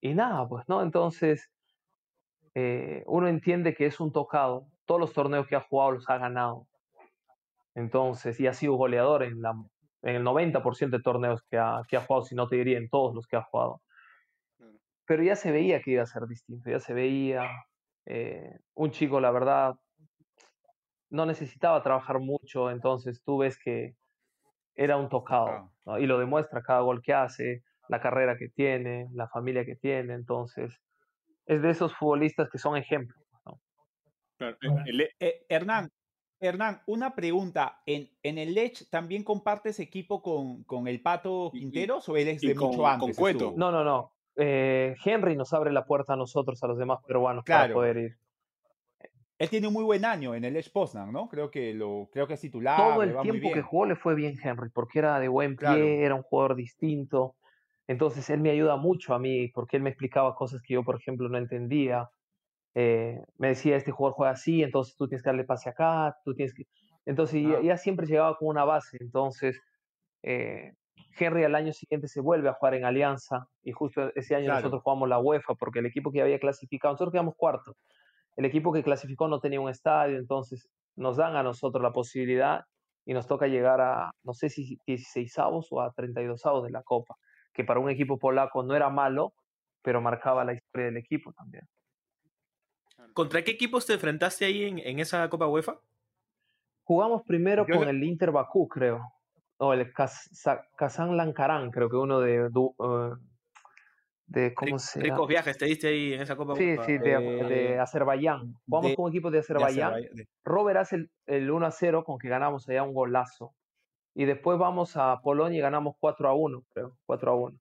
S4: y nada, pues, ¿no? Entonces, eh, uno entiende que es un tocado. Todos los torneos que ha jugado los ha ganado. Entonces, y ha sido goleador en, la, en el 90% de torneos que ha, que ha jugado, si no te diría en todos los que ha jugado. Pero ya se veía que iba a ser distinto, ya se veía eh, un chico, la verdad, no necesitaba trabajar mucho, entonces tú ves que era un tocado, ¿no? y lo demuestra cada gol que hace, la carrera que tiene, la familia que tiene, entonces es de esos futbolistas que son ejemplos.
S6: el-
S1: Eh, Hernán, Hernán, una pregunta. ¿En, en el Lech también compartes equipo con, con el Pato
S6: Y- y-
S1: Quinteros o él es
S6: y
S1: de
S6: con-
S1: mucho
S6: con
S1: antes?
S6: Cueto.
S4: No, no, no. Eh, Henry nos abre la puerta a nosotros, a los demás peruanos, para poder ir.
S1: Él tiene un muy buen año en el Lech Poznan, ¿no? Creo que lo, creo que es titular.
S4: Todo
S1: le
S4: el tiempo que jugó le fue bien Henry, porque era de buen pie,
S1: Claro.
S4: era un jugador distinto. Entonces él me ayuda mucho a mí, porque él me explicaba cosas que yo, por ejemplo, no entendía. Eh, me decía, este jugador juega así, entonces tú tienes que darle pase acá, tú tienes que... Entonces ya,
S1: Ah.
S4: ya siempre llegaba con una base. Entonces eh, Henry al año siguiente se vuelve a jugar en Alianza y justo ese año
S1: Claro.
S4: nosotros jugamos la UEFA porque el equipo que había clasificado, nosotros quedamos cuarto. El equipo que clasificó no tenía un estadio, entonces nos dan a nosotros la posibilidad y nos toca llegar a, no sé si 16 avos o a 32 avos de la Copa, que para un equipo polaco no era malo, pero marcaba la historia del equipo también.
S5: ¿Contra qué equipos te enfrentaste ahí en, en esa Copa UEFA?
S4: Jugamos primero
S1: Yo
S4: con el Inter Bakú, creo, o el Kaz- Kazán Lankaran, creo que uno de, du- eh, de ¿cómo se
S5: Ricos viajes te diste ahí en esa Copa
S4: Sí,
S5: UEFA.
S4: sí, de, de
S1: Eh,
S4: Azerbaiyán. Jugamos
S1: de-
S4: con un equipo de
S1: de
S4: Azerbaiyán. Robert hace el, el 1 a 0 con que ganamos allá un golazo. Y después vamos a Polonia y ganamos 4 a 1, creo, 4 a 1.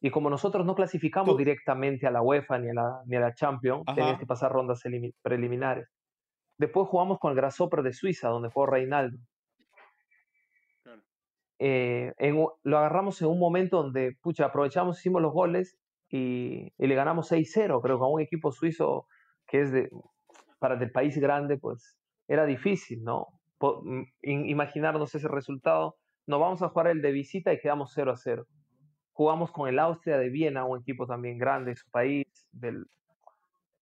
S4: Y como nosotros no clasificamos
S1: Tú-
S4: directamente a la UEFA ni a la, ni a la Champions, tenías
S1: Ajá.
S4: que pasar rondas elimi- preliminares. Después jugamos con el Grasshopper de Suiza, donde jugó Reinaldo.
S6: Claro.
S4: Eh, en lo agarramos en un momento donde, pucha, aprovechamos, hicimos los goles y, y le ganamos 6-0, creo que a un equipo suizo que es de, para del país grande, pues era difícil, ¿no? Mm, in- imaginarnos ese resultado. Nos vamos a jugar el de visita y quedamos 0 a 0. Jugamos con el Austria de Viena, un equipo también grande de su país. Del,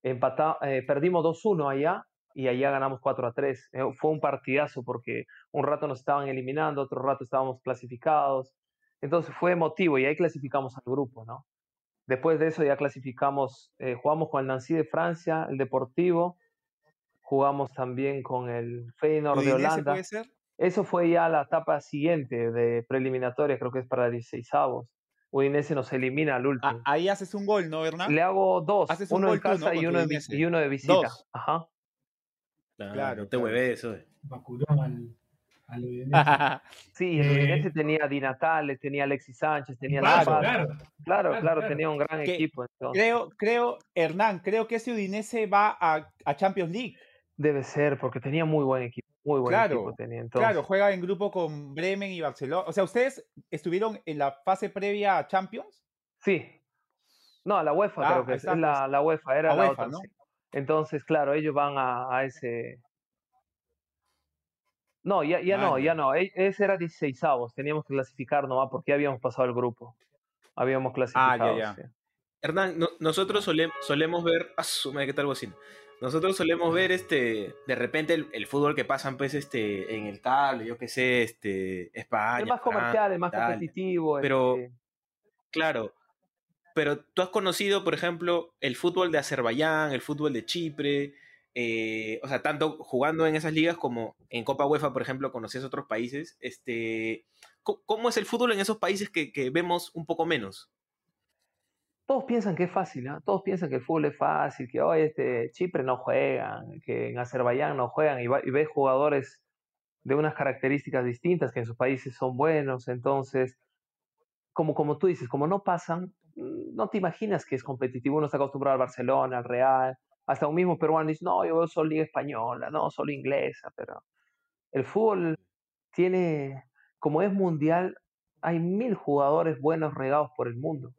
S4: empata- eh, perdimos 2-1 allá y allá ganamos 4 a 3. Eh, fue un partidazo porque un rato nos estaban eliminando, otro rato estábamos clasificados. Entonces fue emotivo y ahí clasificamos al grupo, ¿no? Después de eso ya clasificamos, eh, jugamos con el Nancy de Francia, el Deportivo, jugamos también con el Feyenoord de
S1: ¿Udinese
S4: Holanda.
S1: puede ser?
S4: Eso fue ya la etapa siguiente de preliminatoria, creo que es para 16 avos. Udinese nos elimina al
S1: Ah,
S4: último.
S1: ahí haces un gol, ¿no, Hernán?
S4: Le hago dos,
S1: haces un
S4: uno en
S1: gol tú, ¿no?
S4: casa y, uno de, vi-
S1: Udinese.
S4: y uno de visita.
S1: Dos.
S4: Ajá.
S5: Claro,
S1: Claro,
S5: no te
S1: claro.
S5: hueves eso. eh.
S3: Bacurón al, al Udinese.
S4: Sí, el
S3: Eh,
S4: Udinese tenía Di Natale, tenía Alexis Sánchez, tenía
S3: Claro,
S4: Zapata.
S3: claro.
S4: Claro,
S3: claro,
S4: claro,
S3: claro.
S4: tenía un gran
S1: Que-
S4: equipo. Entonces.
S1: Creo, creo, Hernán, creo que ese Udinese va a, a Champions League.
S4: Debe ser, porque tenía muy buen equipo. Muy buen
S1: Claro,
S4: equipo tenía. Entonces,
S1: Claro, juega en grupo con Bremen y Barcelona. O sea, ¿ustedes estuvieron en la fase previa a Champions?
S4: Sí. No, la UEFA
S1: Ah,
S4: creo que es, la, la UEFA, era
S1: La
S4: la,
S1: UEFA,
S4: otra.
S1: ¿no?
S4: sí. Entonces, claro, ellos van a, a ese. No, ya, ya no,
S1: ya.
S4: ya no. e- Ese era 16 avos. Teníamos que clasificar nomás porque ya habíamos pasado el grupo. Habíamos clasificado.
S1: Ah, ya.
S4: sí.
S5: Hernán, no- nosotros sole- solemos ver. Ah, su madre, ¿qué tal bocina? Nosotros solemos ver este. De repente el, el fútbol que pasan, pues, este, en el cable, yo qué sé, este. España.
S4: El más
S5: Francia,
S4: comercial, el más competitivo.
S5: Pero-
S4: este,
S5: Claro. Pero tú has conocido, por ejemplo, el fútbol de Azerbaiyán, el fútbol de Chipre, eh, o sea, tanto jugando en esas ligas como en Copa UEFA, por ejemplo, conocías otros países. Este, ¿cómo, cómo es el fútbol en esos países que, que vemos un poco menos?
S4: Todos piensan que es fácil. Todos piensan que el fútbol es fácil, que hoy este Chipre no juegan, que en Azerbaiyán no juegan, y, va- y ves jugadores de unas características distintas que en sus países son buenos, entonces, como, como tú dices, como no pasan, mm, no te imaginas que es competitivo, uno está acostumbrado al Barcelona, al Real, hasta un mismo peruano dice, no, yo veo solo liga española, no, solo inglesa, pero el fútbol tiene, como es mundial, hay mil jugadores buenos regados por el mundo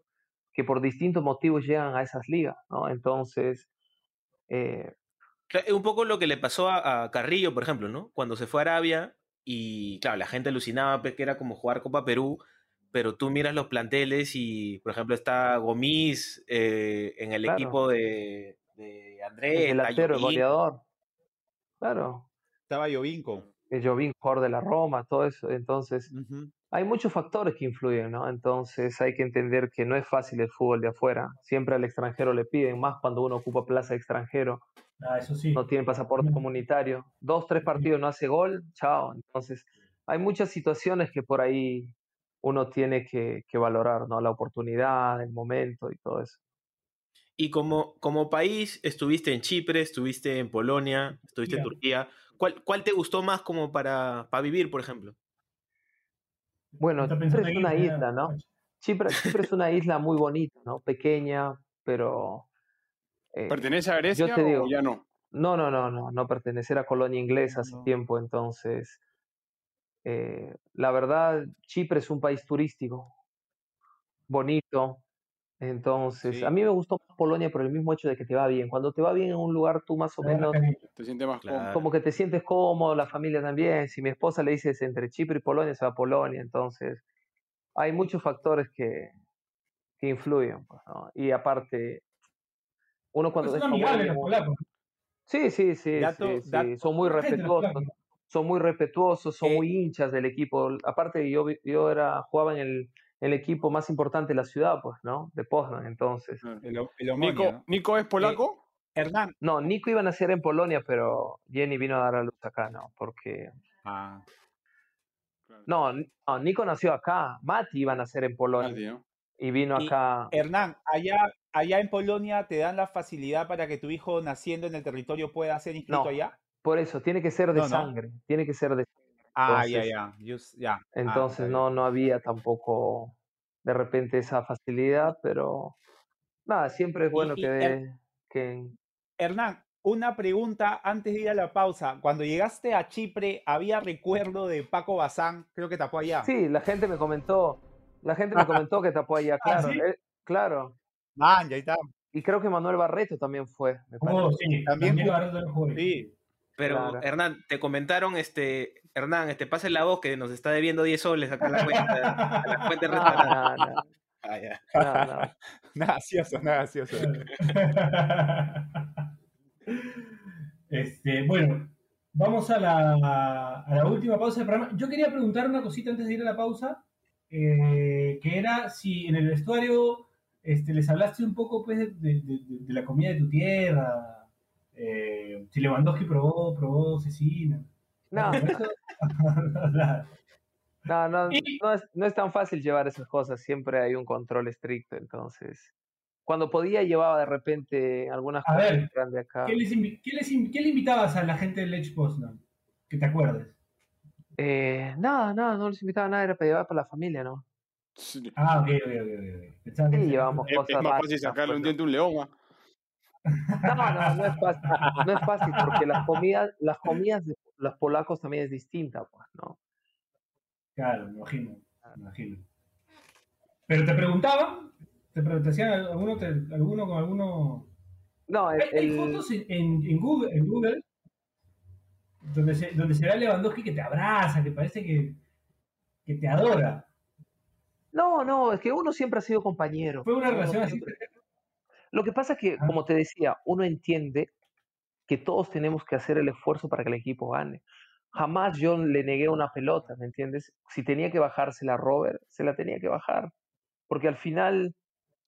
S4: que por distintos motivos llegan a esas ligas, ¿no? Entonces, eh,
S5: Es un poco lo que le pasó a, a Carrillo, por ejemplo, ¿no? Cuando se fue a Arabia y, claro, la gente alucinaba pues, que era como jugar Copa Perú, pero tú miras los planteles y, por ejemplo, está Gomis eh, en el
S4: Claro.
S5: equipo de, de
S4: El
S5: Andrés,
S4: delantero, el goleador. Claro.
S1: Estaba Jovinco.
S4: El Jovín, jugador de la Roma, todo eso. Entonces. Hay muchos factores que influyen, ¿no? Entonces, hay que entender que no es fácil el fútbol de afuera. Siempre al extranjero le piden, más cuando uno ocupa plaza de extranjero,
S3: Ah, eso sí.
S4: no tiene pasaporte
S3: Mm.
S4: comunitario. Dos, tres partidos no hace gol, chao. Entonces, hay muchas situaciones que por ahí uno tiene que, que valorar, ¿no? La oportunidad, el momento y todo eso.
S5: Y como, como país, estuviste en Chipre, estuviste en Polonia, estuviste en Turquía. ¿Cuál, cuál te gustó más como para, para vivir, por ejemplo?
S4: Bueno, Chipre es una isla, ¿no? Chipre, Chipre es una isla muy bonita, ¿no? Pequeña, pero... eh,
S6: ¿Pertenece a Grecia
S4: te digo,
S6: o ya no?
S4: No, no, no, no, no pertenecer a colonia inglesa hace
S1: No.
S4: tiempo, entonces, eh, la verdad, Chipre es un país turístico, bonito, entonces,
S1: Sí.
S4: a mí me gustó más Polonia por el mismo hecho de que te va bien. Cuando te va bien en un lugar, tú más o menos.
S6: Te sientes más cómodo.
S5: Claro.
S4: como que te sientes cómodo, la familia también. Si mi esposa le dices entre Chipre y Polonia, se va a Polonia, entonces, hay muchos factores que, que influyen, pues, ¿no? Y aparte, uno cuando
S3: Pues son amigables los polacos.
S4: Sí, sí, sí,
S1: Dato-
S4: sí, sí, son muy respetuosos, son muy respetuosos, son
S1: Eh,
S4: muy hinchas del equipo. Aparte, yo, yo era, jugaba en el, el equipo más importante de la ciudad, pues, ¿no? De Poznan, entonces.
S1: El, el
S6: Nico,
S1: ¿no?
S6: ¿Nico es polaco?
S1: Hernán.
S4: No, Nico iba a nacer en Polonia, pero Jenny vino a dar a luz acá, ¿no? Porque...
S1: Ah,
S4: No, no, Nico nació acá, Mati iba a nacer en
S6: Ah,
S4: Polonia y vino
S1: Y-
S4: acá.
S1: Hernán, allá, allá en Polonia te dan la facilidad para que tu hijo naciendo en el territorio pueda ser inscrito allá.
S4: Por eso, tiene que ser de
S1: No, no.
S4: sangre, tiene que ser de
S1: Ah, ya, ya. Ah, está
S4: Entonces
S1: bien.
S4: no, no había tampoco de repente esa facilidad, pero nada, siempre es
S1: Y-
S4: bueno
S1: y
S4: que,
S1: Her-
S4: que
S1: Hernán, una pregunta antes de ir a la pausa. Cuando llegaste a Chipre, ¿había recuerdo de Paco Bazán? Creo que tapó allá.
S4: sí, la gente me comentó, la gente me comentó que tapó allá, claro,
S3: ¿sí?
S4: eh, claro.
S1: Ah, ya está.
S4: Y creo que Manuel Barreto también fue, me.
S3: Oh, sí,
S1: También
S3: Barreto.
S1: Sí.
S5: Pero,
S4: Claro.
S5: Hernán, te comentaron, este, Hernán, este, pase la voz que nos está debiendo 10 soles acá en la cuenta, a la cuenta del
S4: No, no, no,
S5: Ah, ya.
S4: no, no.
S1: Nada gracioso, nada gracioso.
S3: Este, bueno, vamos a la, a la última pausa del programa. Yo quería preguntar una cosita antes de ir a la pausa, eh, que era si en el vestuario este, les hablaste un poco pues, de, de- de- de la comida de tu tierra, eh, si Lewandowski probó, probó cecina.
S4: No, no, no, no es, no es tan fácil llevar esas cosas, siempre hay un control estricto, entonces, cuando podía llevaba de repente algunas
S3: A
S4: cosas
S3: ver,
S4: que eran de acá.
S3: ¿Qué, les qué les qué le invitabas a la gente del Lech Poznan? Que te acuerdes.
S4: Eh, nada, nada, no les invitaba a nada, era para llevar para la familia, ¿no?
S6: Sí.
S3: Ah, ok, ok, ok. ok. Pensaba que
S4: Sí, llevamos
S6: Es, es
S4: cosas
S6: más fácil sacarle
S4: pues,
S6: un diente a un león.
S4: No, no, no es fácil, no es fácil porque las comidas, las comidas de los polacos también es distinta, pues, ¿no?
S3: Claro, me imagino, me imagino. Pero te preguntaban, te, te hacían alguno, te- alguno con alguno.
S4: No,
S3: Hay,
S4: el,
S3: hay
S4: el-
S3: fotos en, en- Google, en Google donde se, donde se ve a Lewandowski que te abraza, que parece que, que te adora.
S4: no, no, es que uno siempre ha sido compañero.
S3: Fue una
S4: uno
S3: relación así.
S4: siempre- Lo que pasa es que, como te decía, uno entiende que todos tenemos que hacer el esfuerzo para que el equipo gane. Jamás yo le negué una pelota, ¿me entiendes? Si tenía que bajársela a Robert, se la tenía que bajar. Porque al final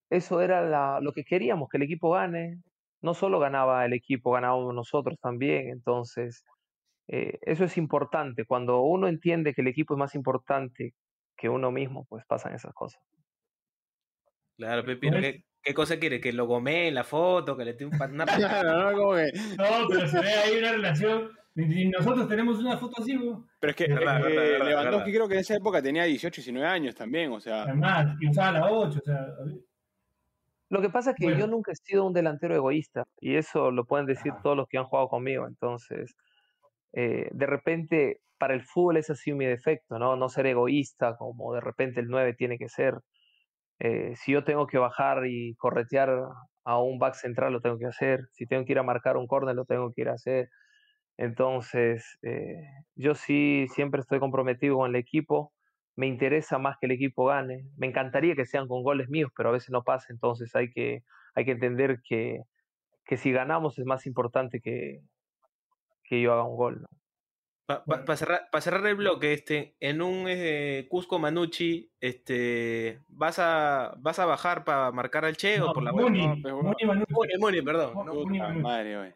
S4: eso era la- lo que queríamos, que el equipo gane. No solo ganaba el equipo, ganábamos nosotros también. Entonces, eh, eso es importante. Cuando uno entiende que el equipo es más importante que uno mismo, pues pasan esas cosas.
S5: Claro, Pepino,
S3: ¿Cómo es?
S5: ¿Qué, cosa quiere? ¿Que lo gomee en la foto? ¿Que le tire un pa- una
S6: Claro, ¿no? Como que-
S3: No, pero se ve ahí una relación. Y nosotros tenemos una foto así, ¿no?
S6: Pero es que
S5: Verdad,
S6: eh,
S5: verdad,
S6: Lewandowski
S5: verdad.
S6: creo que en esa época tenía 18, 19 años también, o sea.
S3: además, y usaba la 8, o sea.
S4: Lo que pasa es que yo nunca he sido un delantero egoísta y eso lo pueden decir todos los que han jugado conmigo. Entonces, eh, de repente, para el fútbol es así mi defecto, ¿no? No ser egoísta como de repente el 9 tiene que ser. Eh, si yo tengo que bajar y corretear a un back central, lo tengo que hacer. Si tengo que ir a marcar un córner, lo tengo que ir a hacer. Entonces, eh, yo sí siempre estoy comprometido con el equipo. Me interesa más que el equipo gane. Me encantaría que sean con goles míos, pero a veces no pasa. Entonces hay que, hay que entender que, que si ganamos es más importante que, que yo haga un gol.
S5: Para
S3: Bueno.
S5: cerrar, pa cerrar el bloque, este, en un eh, Cusco Manucci, este, ¿vas a, vas a bajar para marcar al Che o
S3: No,
S5: por la
S3: Muni,
S6: no, pero.
S3: Muni Manu.
S5: Muni, Muni, perdón. No,
S3: Muni
S6: madre, güey.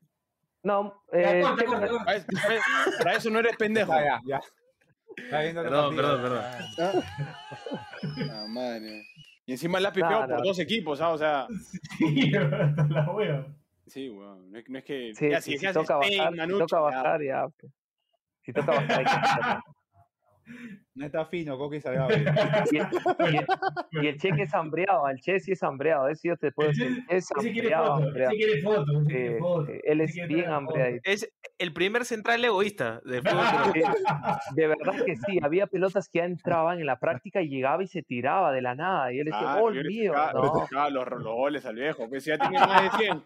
S4: No,
S3: Ya,
S4: eh,
S3: corta, corta, corta.
S6: Para eso- Para eso no eres pendejo.
S1: Ya, ya,
S5: Perdón,
S1: partido.
S5: perdón, perdón.
S6: Ah, madre. Y encima la has
S4: Nah,
S6: pipeado
S4: nah.
S6: por dos equipos, ¿ah? O sea,
S3: Sí, la hueva.
S6: sí, weón. No es, que.
S4: sí,
S6: ya,
S4: sí,
S6: si
S4: si
S6: decías
S4: toca
S6: Spain,
S4: bajar, si
S6: Manucci,
S4: toca
S6: ya.
S4: bajar, ya. pues. Si que.
S1: No está fino, Coqui Salgado.
S4: Y, y- y el Che que es hambreado, el Che sí es hambreado, eso yo te puedo
S3: Ese-
S4: decir. Es
S3: Ese quiere
S4: hambreado,
S3: foto,
S4: hambreado.
S3: ese quiere foto, ese
S4: Sí,
S3: quiere foto.
S4: sí, él
S3: ese
S4: es bien hambreadito.
S5: Es el primer central egoísta del fútbol.
S4: Sí, de verdad que sí, había pelotas que ya entraban en la práctica y llegaba y se tiraba de la nada. Y él decía, gol
S6: yo le
S4: mío.
S6: los, los goles al viejo. Pues si ya tenía más de 100.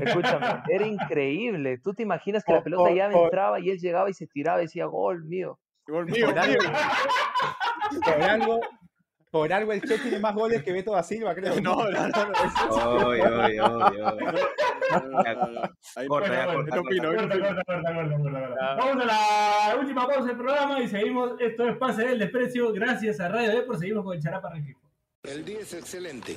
S4: Escúchame, era increíble. Tú te imaginas que la
S1: Por-
S4: pelota
S1: por-
S4: ya
S1: por-
S4: entraba y él llegaba y se tiraba y decía, gol mío.
S6: Gol mío,
S1: Por algo,
S6: mío.
S1: por algo, por algo el Che tiene más goles que Beto da Silva, creo.
S6: No, no, no. no.
S5: Oy, oy, Corta, ya.
S3: Vamos a la última pausa del programa y seguimos. Esto es Pase del Desprecio. Gracias a Radio Depor. Seguimos con el Charapa Rengifo.
S7: El día es excelente.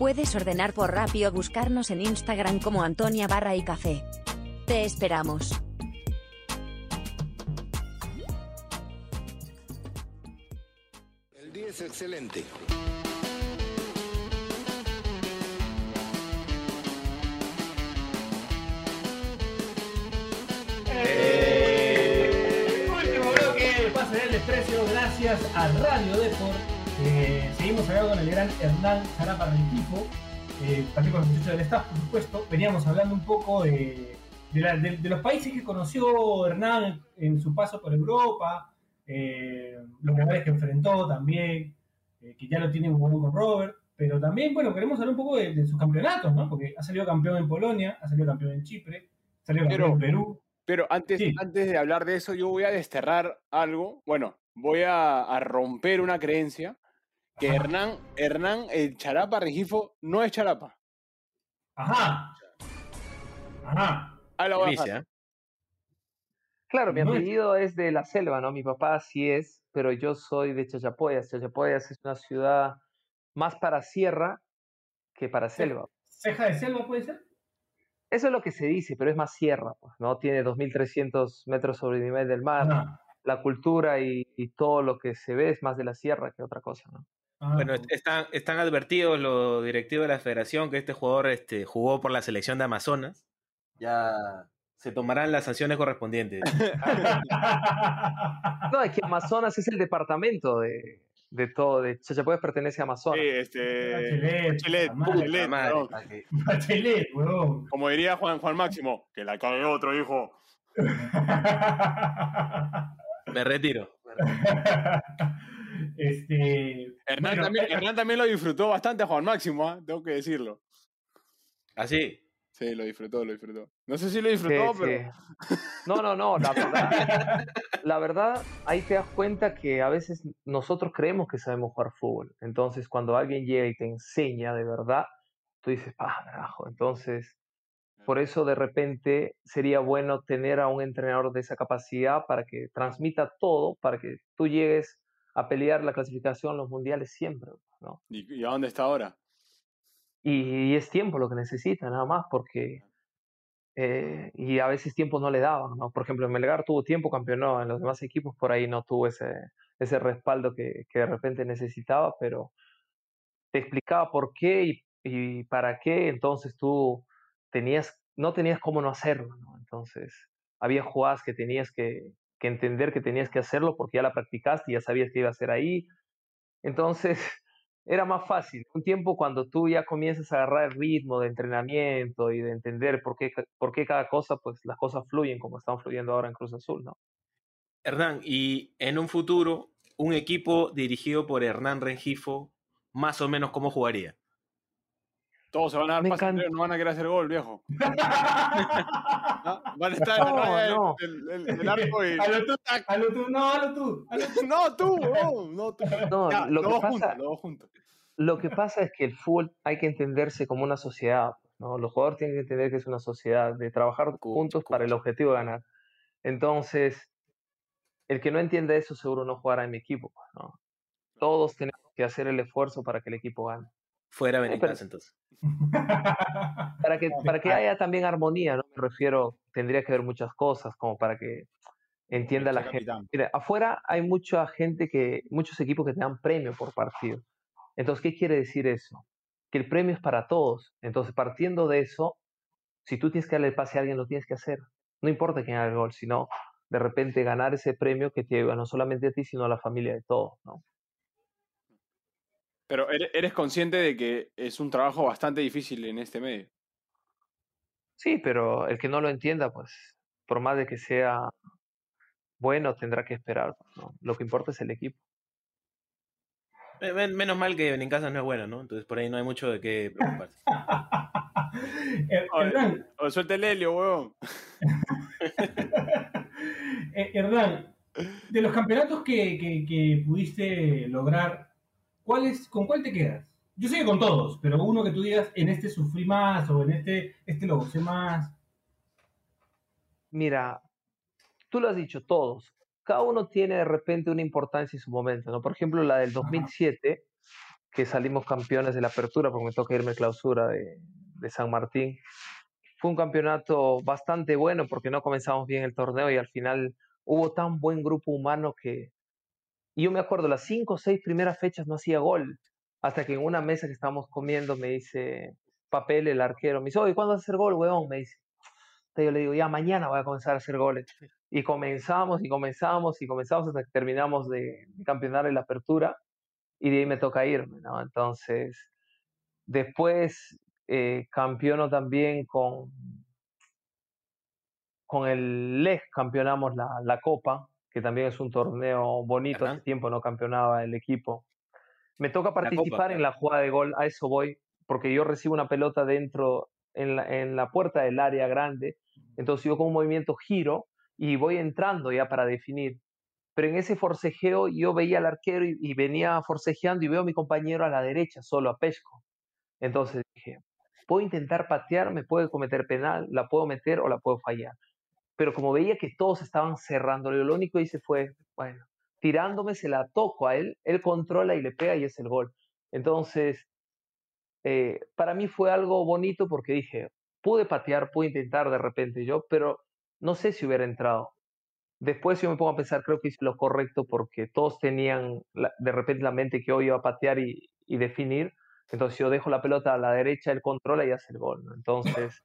S2: Puedes ordenar por Rappi o buscarnos en Instagram como Antonia Barra y Café. Te esperamos.
S7: El día es excelente.
S3: Eh, último bloque de Pase del Desprecio. Gracias a Radio Depor. Eh, seguimos hablando con el gran Hernán Charapa Rengifo. Eh, también con los muchachos del staff, por supuesto. Veníamos hablando un poco de, de la- de- de los países que conoció Hernán en su paso por Europa, eh, los rivales que enfrentó también, eh, que ya lo tiene un poco con Robert, pero también, bueno, queremos hablar un poco de, de sus campeonatos, ¿no? Porque ha salido campeón en Polonia, ha salido campeón en Chipre, ha salido campeón
S6: Pero-
S3: en Perú.
S6: Pero antes,
S3: Sí.
S6: antes de hablar de eso, yo voy a desterrar algo. Bueno, voy a, a romper una creencia que
S3: Ajá.
S6: Hernán, Hernán, el Charapa Regifo, no es Charapa.
S3: Ajá. Ajá.
S6: La a dejar.
S5: ¿eh?
S4: Claro, mi apellido es de la selva, ¿no? Mi papá sí es, pero yo soy de Chachapoyas. Chachapoyas es una ciudad más para sierra que para selva.
S3: ¿Ceja de selva puede ser?
S4: Eso es lo que se dice, pero es más sierra, pues, ¿no? Tiene 2.300 metros sobre el nivel del mar. La cultura y, y todo lo que se ve es más de la sierra que otra cosa, ¿no?
S3: Ah,
S5: Bueno, est- están, están advertidos los directivos de la federación que este jugador este, jugó por la selección de Amazonas. Ya se tomarán las sanciones correspondientes.
S4: No, es que Amazonas es el departamento de, de todo, de Chachapoyas pertenece a Amazonas.
S6: Sí, este.
S3: Bachelet,
S6: Bachelet,
S3: madre.
S6: Bachelet,
S3: huevón.
S6: Como diría Juan, Juan Máximo, que la cague otro hijo.
S5: Me retiro.
S3: este.
S6: Hernán,
S3: bueno,
S6: también,
S3: eh,
S6: Hernán también lo disfrutó bastante a Juan Máximo, ¿ah? tengo que decirlo.
S5: Así.
S6: Sí, lo disfrutó, lo disfrutó. No sé si lo disfrutó,
S4: sí.
S6: pero.
S4: No, no, no, la verdad, la verdad, ahí te das cuenta que a veces nosotros creemos que sabemos jugar fútbol. Entonces, cuando alguien llega y te enseña de verdad, tú dices, ah, carajo. Entonces, por eso de repente sería bueno tener a un entrenador de esa capacidad para que transmita todo, para que tú llegues a pelear la clasificación los mundiales siempre, ¿no?
S6: ¿Y, y a dónde está ahora?
S4: Y, y es tiempo lo que necesita, nada más, porque. eh, y a veces tiempo no le daban, ¿no? Por ejemplo, en Melgar tuvo tiempo, campeonó, en los demás equipos por ahí no tuvo ese, ese respaldo que, que de repente necesitaba, pero te explicaba por qué y, y para qué, entonces tú tenías, no tenías cómo no hacerlo, ¿no? Entonces, había jugadas que tenías que, que entender que tenías que hacerlo porque ya la practicaste y ya sabías que iba a ser ahí, Entonces, era más fácil. Un tiempo cuando tú ya comienzas a agarrar el ritmo de entrenamiento y de entender por qué, por qué cada cosa, pues las cosas fluyen como están fluyendo ahora en Cruz Azul, ¿no?
S5: Hernán, y en un futuro, un equipo dirigido por Hernán Rengifo, más o menos, ¿cómo jugaría?
S6: Todos se van a dar pero no van a querer hacer gol, viejo. ¿Ah? Van a estar en
S4: No,
S6: del-
S4: no.
S6: del arco y...
S3: Hazlo tú, no, hazlo tú. tú.
S6: No, tú, no, no, tú.
S4: No,
S6: Ya,
S4: lo que pasa-
S6: juntos, los dos juntos.
S4: Lo que pasa es que el fútbol hay que entenderse como una sociedad, ¿no? Los jugadores tienen que entender que es una sociedad, de trabajar juntos para el objetivo de ganar. Entonces, el que no entienda eso seguro no jugará en mi equipo, pues, ¿no? Todos tenemos que hacer el esfuerzo para que el equipo gane.
S5: Fuera Benicasa, entonces.
S4: Para que, para que haya también armonía, ¿no? Me refiero, tendría que haber muchas cosas como para que entienda la gente. Mira, afuera hay mucha gente que, muchos equipos que te dan premio por partido. Entonces, ¿qué quiere decir eso? Que el premio es para todos. Entonces, partiendo de eso, si tú tienes que darle el pase a alguien, lo tienes que hacer. No importa quién haga el gol, sino de repente ganar ese premio que te lleva no solamente a ti, sino a la familia de todos, ¿no?
S6: Pero eres, consciente de que es un trabajo bastante difícil en este medio.
S4: Sí, pero el que no lo entienda, pues, por más de que sea bueno, tendrá que esperar, ¿no? Lo que importa es el equipo.
S5: Men- Menos mal que Benicasa no es bueno, ¿no? Entonces por ahí no hay mucho de qué preocuparse.
S3: Eh. Hernán,
S6: O suelta el helio, weón.
S3: eh, Hernán, de los campeonatos que, que- que pudiste lograr, ¿cuál es, ¿con cuál te quedas? Yo sé que con todos, pero uno que tú digas, en este sufrí más o en este, este lo gocé más.
S4: Mira, tú lo has dicho todos. Cada uno tiene de repente una importancia en su momento, ¿no? Por ejemplo, la del 2007, que salimos campeones de la apertura, porque me toca irme clausura de, de San Martín. Fue un campeonato bastante bueno porque no comenzamos bien el torneo y al final hubo tan buen grupo humano que... Y yo me acuerdo, las cinco o seis primeras fechas no hacía gol, hasta que en una mesa que estábamos comiendo me dice Papel, el arquero, me dice, oye, ¿cuándo vas a hacer gol, weón? Me dice. Entonces yo le digo, ya mañana voy a comenzar a hacer goles. Y comenzamos y comenzamos y comenzamos hasta que terminamos de, de campeonar en la apertura y de ahí me toca irme, ¿no? Entonces, después eh, campeono también con, con el LEG, campeonamos la, la Copa, que también es un torneo bonito,
S5: Ajá.
S4: hace tiempo no campeonaba el equipo. Me toca
S5: Copa,
S4: participar en la jugada de gol, a eso voy, porque yo recibo una pelota dentro, en la, en la puerta del área grande, entonces yo con un movimiento giro y voy entrando ya para definir. Pero en ese forcejeo yo veía al arquero y, y venía forcejeando y veo a mi compañero a la derecha, solo a Pesco. Entonces dije, puedo intentar patear, me puede cometer penal, la puedo meter o la puedo fallar. Pero como veía que todos estaban cerrando, lo único que hice fue, bueno, tirándome, se la toco a él, él controla y le pega y es el gol. Entonces, eh, para mí fue algo bonito porque dije, pude patear, pude intentar de repente yo, pero no sé si hubiera entrado. Después yo me pongo a pensar, creo que hice lo correcto porque todos tenían de repente la mente que hoy iba a patear y, definir. Entonces yo dejo la pelota a la derecha, él controla y hace el gol. Entonces,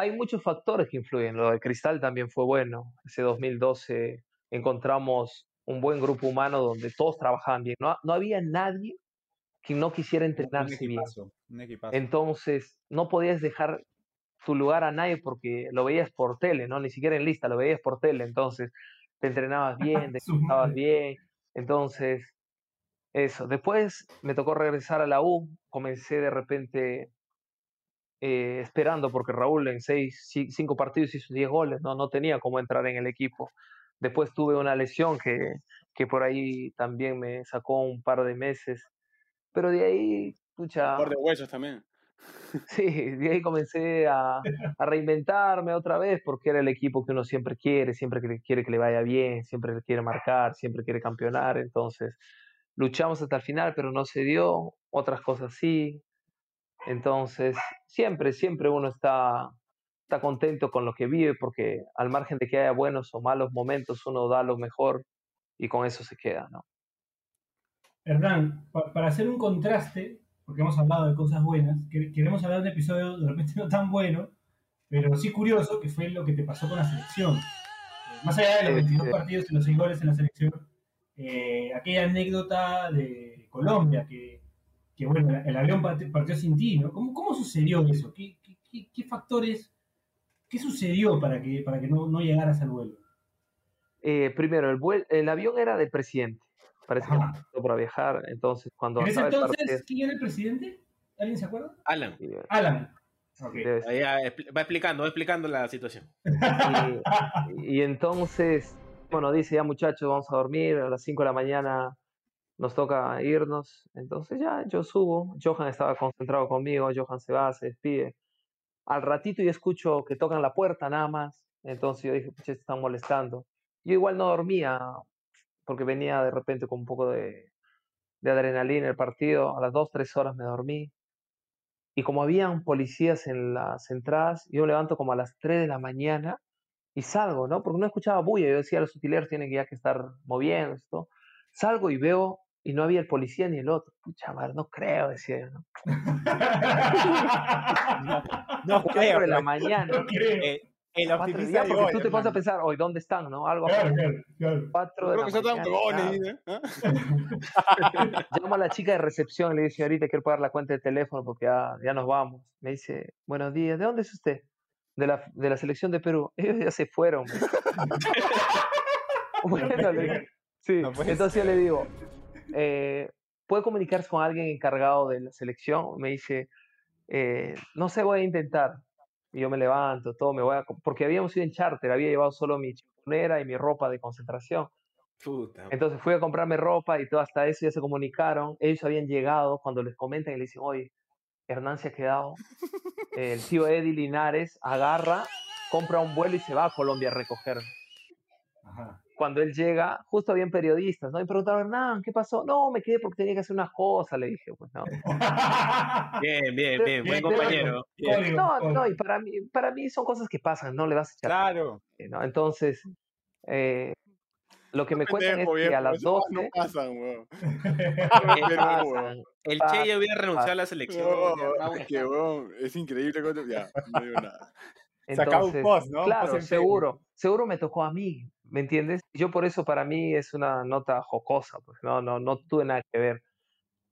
S4: hay muchos factores que influyen. Lo de Cristal también fue bueno. Ese 2012 encontramos un buen grupo humano donde todos trabajaban bien. No, no había nadie que no quisiera
S1: Un
S4: entrenarse bien.
S1: un.
S4: Entonces, no podías dejar tu lugar a nadie porque lo veías por tele, ¿no? Ni siquiera en lista, lo veías por tele. Entonces, te entrenabas bien,
S3: Su
S4: descansabas bien. Entonces, eso. Después me tocó regresar a la U. Comencé de repente eh, esperando porque Raúl en seis, ci- cinco partidos hizo 10 goles, ¿no? No tenía cómo entrar en el equipo. Después tuve una lesión que, que por ahí también me sacó un par de meses. Pero de ahí, pucha,
S6: Un par de huesos también.
S4: Sí, de ahí comencé a, a reinventarme otra vez porque era el equipo que uno siempre quiere, siempre que quiere que le vaya bien, siempre le quiere marcar, siempre quiere campeonar. Entonces, luchamos hasta el final, pero no se dio, otras cosas sí. Entonces, siempre, siempre uno está, está contento con lo que vive porque al margen de que haya buenos o malos momentos, uno da lo mejor y con eso se queda, ¿no?
S3: Hernán, pa- para hacer un contraste, porque hemos hablado de cosas buenas, que- queremos hablar de un episodio de repente no tan bueno, pero sí curioso, que fue lo que te pasó con la selección. Más allá de los
S4: Sí,
S3: 22
S4: sí.
S3: partidos y los 6 goles en la selección, eh, aquella anécdota de Colombia, que, que, bueno, el avión part- partió sin ti, ¿no? ¿Cómo, cómo sucedió eso? ¿Qué, qué- qué- qué factores, qué sucedió para que, para que no, no llegaras al vuelo?
S4: Eh, primero, el, vuel- el avión era del presidente. Parece que
S3: Ajá.
S4: necesitó para viajar. Entonces, cuando
S3: ¿En ese entonces
S4: partido-
S3: quién era el presidente? ¿Alguien se acuerda?
S5: Alan,
S4: eh,
S3: Alan.
S5: Ah, va explicando, va explicando la situación.
S4: Y, y entonces, bueno, dice ya muchachos, vamos a dormir, a las 5 de la mañana nos toca irnos. Entonces ya yo subo, Johan estaba concentrado conmigo, Johan se va, se despide. Al ratito yo escucho que tocan la puerta nada más. Entonces yo dije, pucha, están molestando. Yo igual no dormía porque venía de repente con un poco de, de adrenalina el partido. A las 2, 3 horas me dormí. Y como habían policías en las entradas, yo me levanto como a las 3 de la mañana y salgo, ¿no? Porque no escuchaba bulla. Yo decía, los utileros tienen que ya que estar moviendo esto. Salgo y veo, y no había el policía ni el otro. Pucha madre, no creo, decía yo, ¿no?
S1: No
S4: Cuatro
S1: creo,
S4: de la mañana.
S3: No creo.
S1: Eh, el optimista
S4: porque tú te pones a
S1: hermano.
S4: pensar, hoy, ¿dónde están, no? Algo
S3: Claro, claro, claro.
S4: Cuatro de
S6: Creo
S4: la
S6: que son tan huevones. ¿eh?
S4: Llamo a la chica de recepción y le digo, señorita, quiero pagar la cuenta de teléfono porque ya, ya nos vamos. Me dice, buenos días, ¿de dónde es usted? De la, de la selección de Perú. Ellos ya se fueron. bueno, le digo, sí.
S1: No
S4: Entonces yo le digo, eh, ¿puede comunicarse con alguien encargado de la selección? Me dice, eh, no sé, voy a intentar. Y yo me levanto, todo, me voy a... Porque habíamos ido en charter, había llevado solo mi chiponera y mi ropa de concentración.
S5: Puta.
S4: Entonces fui a comprarme ropa y todo, hasta eso ya se comunicaron. Ellos habían llegado cuando les comentan y le dicen, oye, Hernán se ha quedado. El tío Eddie Linares agarra, compra un vuelo y se va a Colombia a recogerme.
S3: Ajá.
S4: Cuando él llega, justo habían periodistas, ¿no? Y me preguntaron, Hernán, ¿qué pasó? No, me quedé porque tenía que hacer unas cosas, le dije, pues, ¿no?
S5: Bien, bien, bien, buen
S3: Bien,
S5: compañero.
S4: No, no, y para mí, para mí son cosas que pasan, no le vas a echar,
S1: Claro.
S4: ¿no? Entonces, eh, lo que me cuentan es
S6: Pendejo,
S4: que a las
S6: esas cosas
S4: 12
S6: no pasan, weón. Pero,
S4: pasan,
S6: weón.
S5: El Che ya hubiera renunciado a la selección.
S6: No, es que, weón, es increíble. cuando- Ya, no digo nada.
S1: Sacaba un post, ¿no?
S4: Claro,
S1: post
S4: seguro, seguro me tocó a mí, ¿me entiendes? Yo por eso para mí es una nota jocosa, pues no, no, no tuve nada que ver,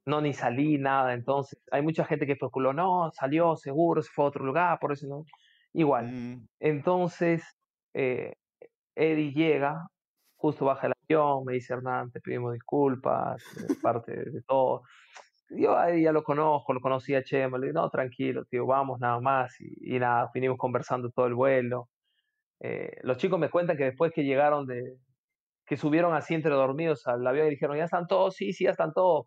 S4: no ni salí nada, entonces hay mucha gente que especuló, no, salió seguro, se fue a otro lugar, por eso no, igual.
S1: Mm,
S4: Entonces, eh, Eddie llega, justo baja el avión, me dice Hernán, te pedimos disculpas, es parte de todo. Yo a Eddie ya lo conozco, lo conocía a Chema, le digo, no, tranquilo, tío, vamos nada más. Y, y nada, vinimos conversando todo el vuelo. Eh, los chicos me cuentan que después que llegaron de, que subieron así entre dormidos al avión y dijeron, ya están todos, sí, sí, ya están todos,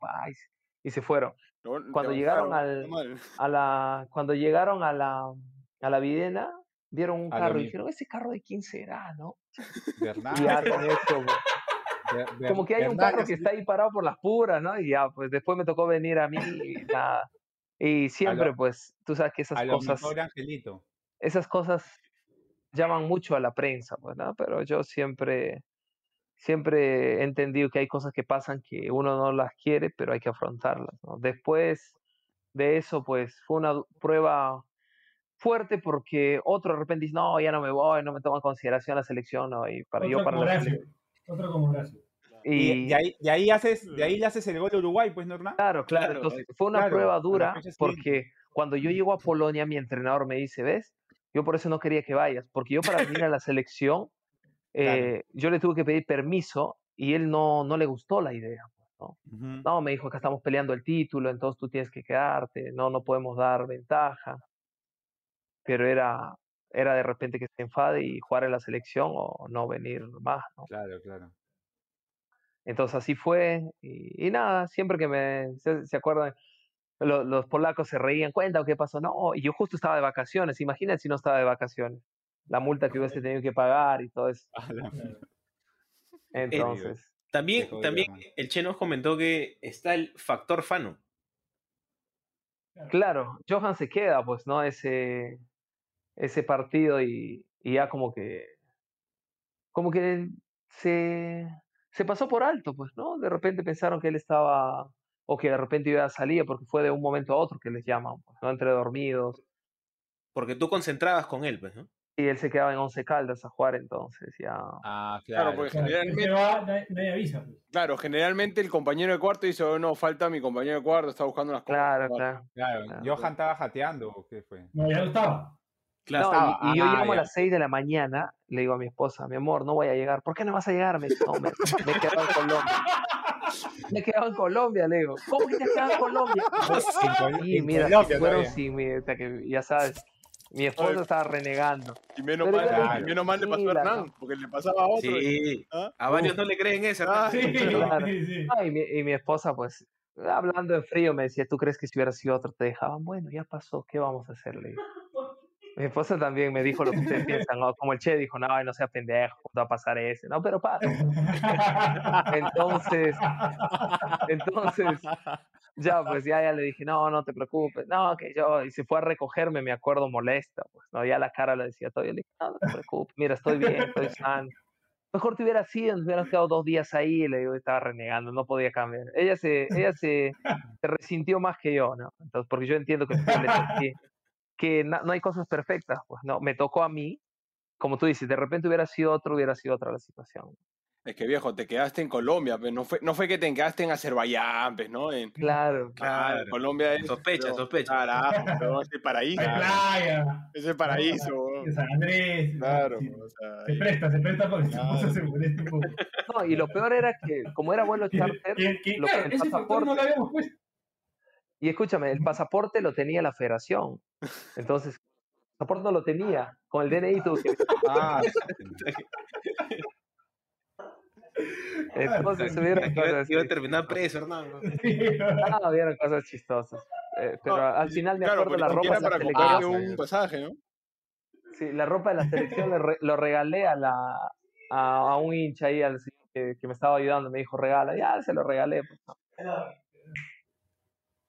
S4: y, se- fueron.
S6: No,
S4: Cuando llegaron al-. A la, cuando llegaron a la, a la Videna, vieron un
S1: lo
S4: carro y dijeron, ¿ese carro de quién será, no?
S1: Bernal.
S4: Ya con
S1: Ber-
S4: como que hay un carro que está ahí parado por las puras, ¿no? Y ya, pues después me tocó venir a mí y nada. Y siempre, pues, tú sabes que esas
S1: A lo
S4: cosas,
S1: mejor Angelito.
S4: esas cosas llaman mucho a la prensa, pues, ¿no? Pero yo siempre, siempre he entendido que hay cosas que pasan que uno no las quiere, pero hay que afrontarlas, ¿no? Después de eso, pues, fue una prueba fuerte porque otro de repente dice, no, ya no me voy, no me toma en consideración la selección, ¿no? Y para yo
S3: Otro
S4: para
S3: como
S4: la selección.
S3: Otro como Horacio.
S1: Y,
S4: Y,
S1: de ahí, de ahí haces, de ahí le haces el gol a Uruguay, pues, ¿no, Hernán?
S4: Claro, claro. Entonces, fue una
S1: claro,
S4: prueba dura porque cuando yo llego a Polonia, mi entrenador me dice, ¿ves? Yo por eso no quería que vayas, porque yo para venir a la selección,
S1: Claro.
S4: eh, yo le tuve que pedir permiso y él no, no le gustó la idea. pues, ¿no?
S1: Ujú.
S4: no, me dijo que estamos peleando el título, entonces tú tienes que quedarte, no, no podemos dar ventaja. Pero era, era de repente que se enfade y jugar en la selección o no venir más, ¿no?
S1: Claro, claro.
S4: Entonces así fue y, y nada, siempre que me, se, se acuerdan, lo- los polacos se reían, cuenta qué pasó, no, y yo justo estaba de vacaciones, imagínate si no estaba de vacaciones, la multa que hubiese tenido que pagar y todo eso. Entonces,
S5: También,
S1: jodido,
S5: también
S1: man.
S5: el Che nos comentó que está el factor Fano.
S4: claro, Johan se queda, pues, ¿no? Ese, ese partido y, y ya como que, como que se, se pasó por alto, pues, ¿no? De repente pensaron que él estaba, o que de repente iba a salir, porque fue de un momento a otro que les llaman, pues, ¿no? Entre dormidos.
S5: Porque tú concentrabas con él, pues, ¿no?
S4: Y él se quedaba en Once Caldas a jugar, entonces ya.
S9: Ah,
S6: Claro,
S9: claro.
S6: porque
S3: Claro,
S6: generalmente,
S3: va, nadie, nadie avisa. pues.
S6: claro, generalmente el compañero de cuarto dice, oh, no, falta mi compañero de cuarto, está buscando unas cosas.
S4: Claro, claro.
S9: Claro,
S4: Claro.
S9: Johan estaba jateando, ¿o qué fue?
S3: No, ya no estaba.
S5: Claro.
S4: No,
S9: estaba.
S4: y, y yo
S9: Ah,
S4: llamo a
S9: ya.
S4: las 6 de la mañana, le digo a mi esposa, mi amor, no voy a llegar. ¿Por qué no vas a llegar? Me dice, no, me, me he quedado en Colombia. Me he quedado en Colombia, le digo. ¿Cómo que te has quedado en Colombia?
S9: Col-
S4: Sí, mira,
S9: Colombia
S4: fueron sin mí, o sea que ya sabes, mi esposa
S6: Oye.
S4: estaba renegando.
S6: Y menos
S4: Pero
S6: mal,
S9: le
S6: y menos mal le pasó a
S4: "Tranquila,
S6: Hernán,
S4: no".
S6: porque le pasaba a otro. y-
S5: Sí.
S6: ¿Ah?
S5: A varios no le creen eso.
S6: Ah,
S3: Sí,
S4: Claro.
S3: sí, sí.
S4: No, y, mi, y mi esposa, pues, hablando en frío, me decía, ¿tú crees que si hubiera sido otro te dejaban? Bueno, ya pasó, ¿qué vamos a hacer? Mi esposa también me dijo lo que ustedes piensan, ¿no? Como el Che dijo, no, no sea pendejo, ¿cómo te va a pasar ese? No, pero pasa. Entonces, entonces, ya, pues ya, ya le dije, no, no te preocupes, no, que yo, y se fue a recogerme, me acuerdo molesta, pues, no, ya la cara le decía todo, yo le dije, no, no te preocupes, mira, estoy bien, estoy sano. Mejor te hubiera sido, nos hubieran quedado dos días ahí, le digo, estaba renegando, no podía cambiar. Ella se, ella se, se resintió más que yo, ¿no? Entonces, porque yo entiendo que, que na- no hay cosas perfectas, pues, ¿no? Me tocó a mí, como tú dices, de repente hubiera sido otro, hubiera sido otra la situación.
S6: Es que viejo, te quedaste en Colombia, pues, no fue, no fue que te quedaste en Azerbaiyán, pues, ¿no? En,
S4: Claro,
S6: claro,
S5: Claro.
S6: Colombia es.
S5: Sospecha,
S6: pero-
S5: sospecha.
S6: Carajo, pero es el paraíso.
S3: Playa.
S6: Es el paraíso,
S3: de San Andrés.
S6: Claro,
S3: sí.
S6: o sea,
S3: Se presta, se presta para que su
S6: Claro.
S3: se un poco.
S4: No, y lo peor era que, como era vuelo charter,
S3: que- que,
S4: lo-
S3: claro,
S4: el
S3: ese factor no lo
S4: pasaporte,
S3: habíamos puesto.
S4: y escúchame, el pasaporte lo tenía la federación. Entonces, el pasaporte no lo tenía. Con el DNI tuve que
S9: Ah,
S4: Entonces hubieron
S5: Iba,
S4: cosas,
S5: iba a terminar preso, Hernán.
S4: ah, hubieron cosas chistosas. Eh, pero
S6: No,
S4: al final me
S6: claro,
S4: acuerdo la ropa de la
S6: para comprarle
S9: Ah,
S6: un
S9: sí.
S6: pasaje, ¿no?
S4: Sí, la ropa de la selección le re- lo regalé a la a, a un hincha ahí al señor que, que me estaba ayudando, me dijo regala, ya se lo regalé, pues, ¿no?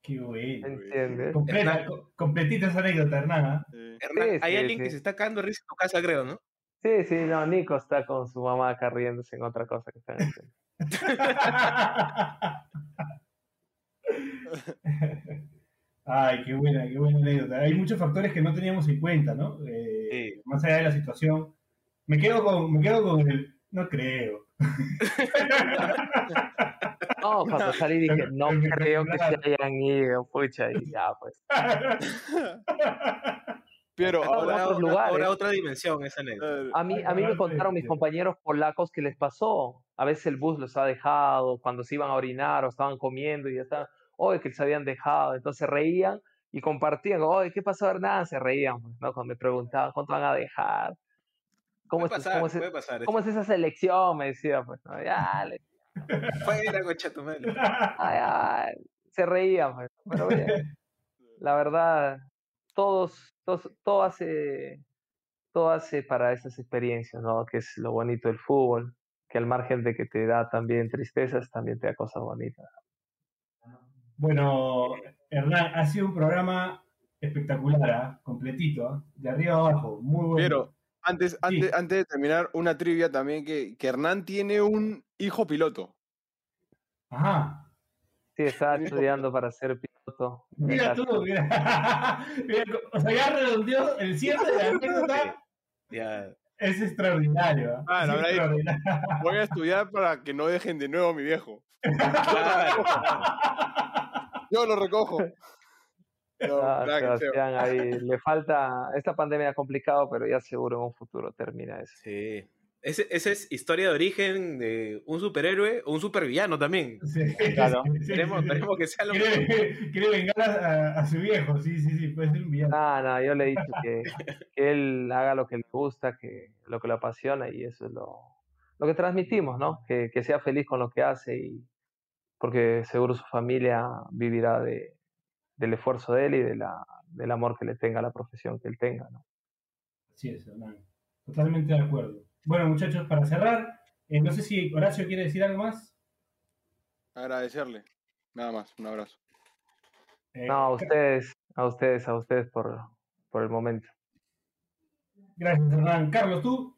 S3: Qué bueno.
S4: ¿entiendes?
S3: Completa, co- completita esa anécdota, Hernán. ¿ah?
S6: Sí.
S5: Hernán,
S4: Sí,
S5: hay
S4: sí,
S5: alguien que se está cagando de risa en tu casa, creo, ¿no?
S4: Sí, sí, no, Nico está con su mamá acá riéndose en otra cosa que están haciendo.
S3: Ay, qué buena, qué buena anécdota. Hay muchos factores que no teníamos en cuenta, ¿no? Eh,
S5: Sí.
S3: Más allá de la situación. Me quedo con, me quedo con el. No creo.
S4: No, cuando salí dije, no creo que se hayan ido, pucha, y ya, pues.
S6: Pero
S4: Ah,
S6: ahora,
S4: otros
S5: Ahora,
S4: lugares.
S5: ahora otra dimensión esa anécdota.
S4: A mí, a mí me contaron mis compañeros polacos que les pasó. A veces el bus los ha dejado cuando se iban a orinar o estaban comiendo y ya estaban, oye, que se habían dejado. Entonces reían y compartían, oye, ¿qué pasó, Hernán? Se reían, pues, ¿no? Cuando me preguntaban, ¿cuánto van a dejar? ¿Cómo,
S5: Puede
S4: es,
S5: pasar,
S4: cómo, es,
S5: puede pasar.
S4: cómo es esa selección? Me decía, pues, ¿no? Ya, le-
S5: Fuera,
S4: ay, ay, se reían, pues, pero. La verdad, todos, todos, todo hace, todo hace para esas experiencias, ¿no? Que es lo bonito del fútbol, que al margen de que te da también tristezas, también te da cosas bonitas.
S3: Bueno, Hernán, ha sido un programa espectacular, ¿ah? completito, ¿ah? de arriba a abajo, muy bueno.
S6: pero antes, antes, antes de terminar, una trivia también que, que Hernán tiene un hijo piloto.
S3: Ajá.
S4: Sí, estaba estudiando para ser piloto.
S3: Mira tú, mira. Mira, o sea, ya redondeó el cierre de la anécdota.
S5: Ya.
S3: Es extraordinario. ¿ah?
S6: Ah,
S3: Es extraordinario.
S6: Voy a estudiar para que no dejen de nuevo a mi viejo.
S5: Claro.
S6: Yo lo recojo. No,
S4: Ah. Sebastián, ahí le falta, esta pandemia ha complicado, pero ya seguro en un futuro termina eso.
S5: Sí. Esa es historia de origen de un superhéroe o un supervillano también.
S3: Sí,
S9: Claro.
S3: sí,
S5: Esperemos, esperemos que sea lo
S3: Quiere, quiere vengar a, a su viejo, sí, sí, sí, puede ser un villano.
S4: No, no, yo le he dicho que, que él haga lo que le gusta, que lo que le apasiona y eso es lo, lo que transmitimos, ¿no? Que, que sea feliz con lo que hace y porque seguro su familia vivirá de, del esfuerzo de él y de la, del amor que le tenga a la profesión que él tenga, ¿no?
S3: Así es, Hernán. Totalmente de acuerdo. Bueno, muchachos, para cerrar, eh, no sé si Horacio quiere decir algo más.
S6: Agradecerle. Nada más, un abrazo.
S3: Eh,
S4: No, a ustedes, a ustedes, a ustedes por, por el momento.
S3: Gracias, Hernán. Carlos, tú.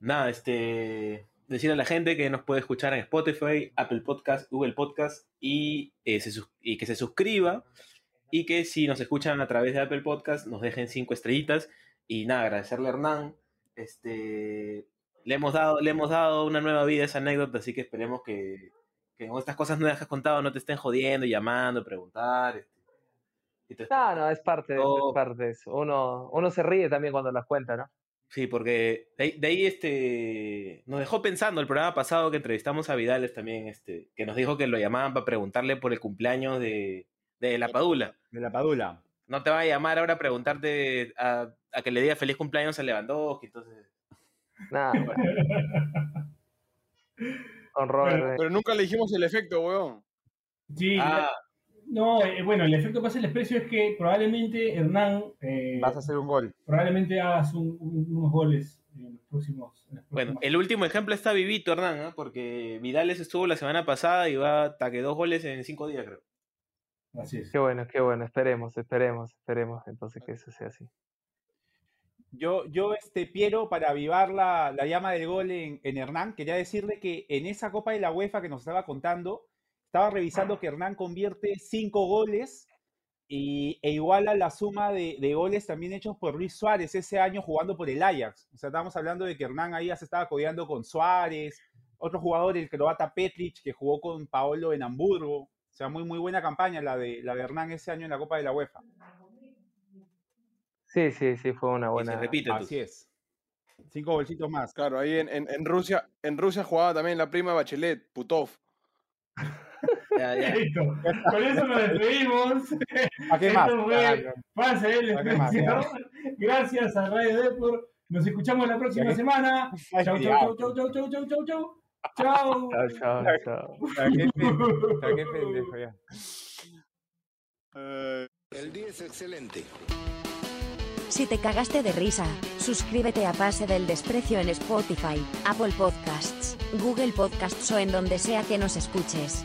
S5: Nada, este. Decir a la gente que nos puede escuchar en Spotify, Apple Podcast, Google Podcast y, eh, se y que se suscriba. Y que si nos escuchan a través de Apple Podcast, nos dejen cinco estrellitas Y nada, agradecerle a Hernán. Este, le hemos dado, le hemos dado una nueva vida a esa anécdota, así que esperemos que, que con estas cosas nuevas que has contado no te estén jodiendo, llamando, preguntar. este, y te-
S4: No, no, es parte, de- es parte de eso. Uno, uno se ríe también cuando las cuenta, ¿no?
S5: Sí, porque de ahí, de ahí, este, nos dejó pensando el programa pasado que entrevistamos a Vidales también, este, que nos dijo que lo llamaban para preguntarle por el cumpleaños de, de la Padula.
S1: De la Padula.
S5: No te va a llamar ahora a preguntarte a, a que le diga feliz cumpleaños a Lewandowski, entonces...
S4: Nada, Con Robert. eh,
S6: Pero nunca le dijimos el efecto, weón.
S3: Sí,
S5: Ah,
S3: no, eh, bueno, el efecto pase el desprecio es que probablemente Hernán eh,
S1: Vas a hacer un gol.
S3: probablemente hagas un- un- unos goles en los próximos. en
S5: bueno, el último ejemplo está vivito, Hernán, ¿ah? porque Vidales estuvo la semana pasada y va hasta que dos goles en cinco días, creo.
S3: Así es.
S4: Qué bueno, qué bueno. Esperemos, esperemos, esperemos entonces que eso sea así.
S1: Yo, yo este, Piero, para avivar la, la llama del gol en, en Hernán, quería decirle que en esa Copa de la UEFA que nos estaba contando, estaba revisando que Hernán convierte cinco goles y, e iguala la suma de, de goles también hechos por Luis Suárez ese año jugando por el Ajax. O sea, estábamos hablando de que Hernán ahí ya se estaba codeando con Suárez, otro jugador, el croata Petric, que jugó con Paolo en Hamburgo. O sea, muy, muy buena campaña la de, la de Hernán ese año en la Copa de la UEFA.
S4: Sí, sí, sí, fue una
S5: Y se
S4: buena.
S5: repite,
S1: Así es. Cinco bolsitos más.
S6: Claro, ahí en, en, en Rusia, en Rusia jugaba también la prima de Bachelet, Putov.
S5: Ya, ya.
S3: Listo. Con eso nos despedimos.
S1: ¿A qué más?
S3: Esto fue
S1: Ya,
S3: Pase el desprecio. Gracias a Radio Depor. Nos escuchamos la próxima semana. Chau, chau, chau, chau, chau, chau, chau, chau. Chau.
S4: Chao, chao, chao.
S1: ¿Para qué pendejo? ¿Para qué pendejo ya?
S6: Eh,
S7: El día es excelente.
S2: Si te cagaste de risa, suscríbete a Pase del Desprecio en Spotify, Apple Podcasts, Google Podcasts o en donde sea que nos escuches.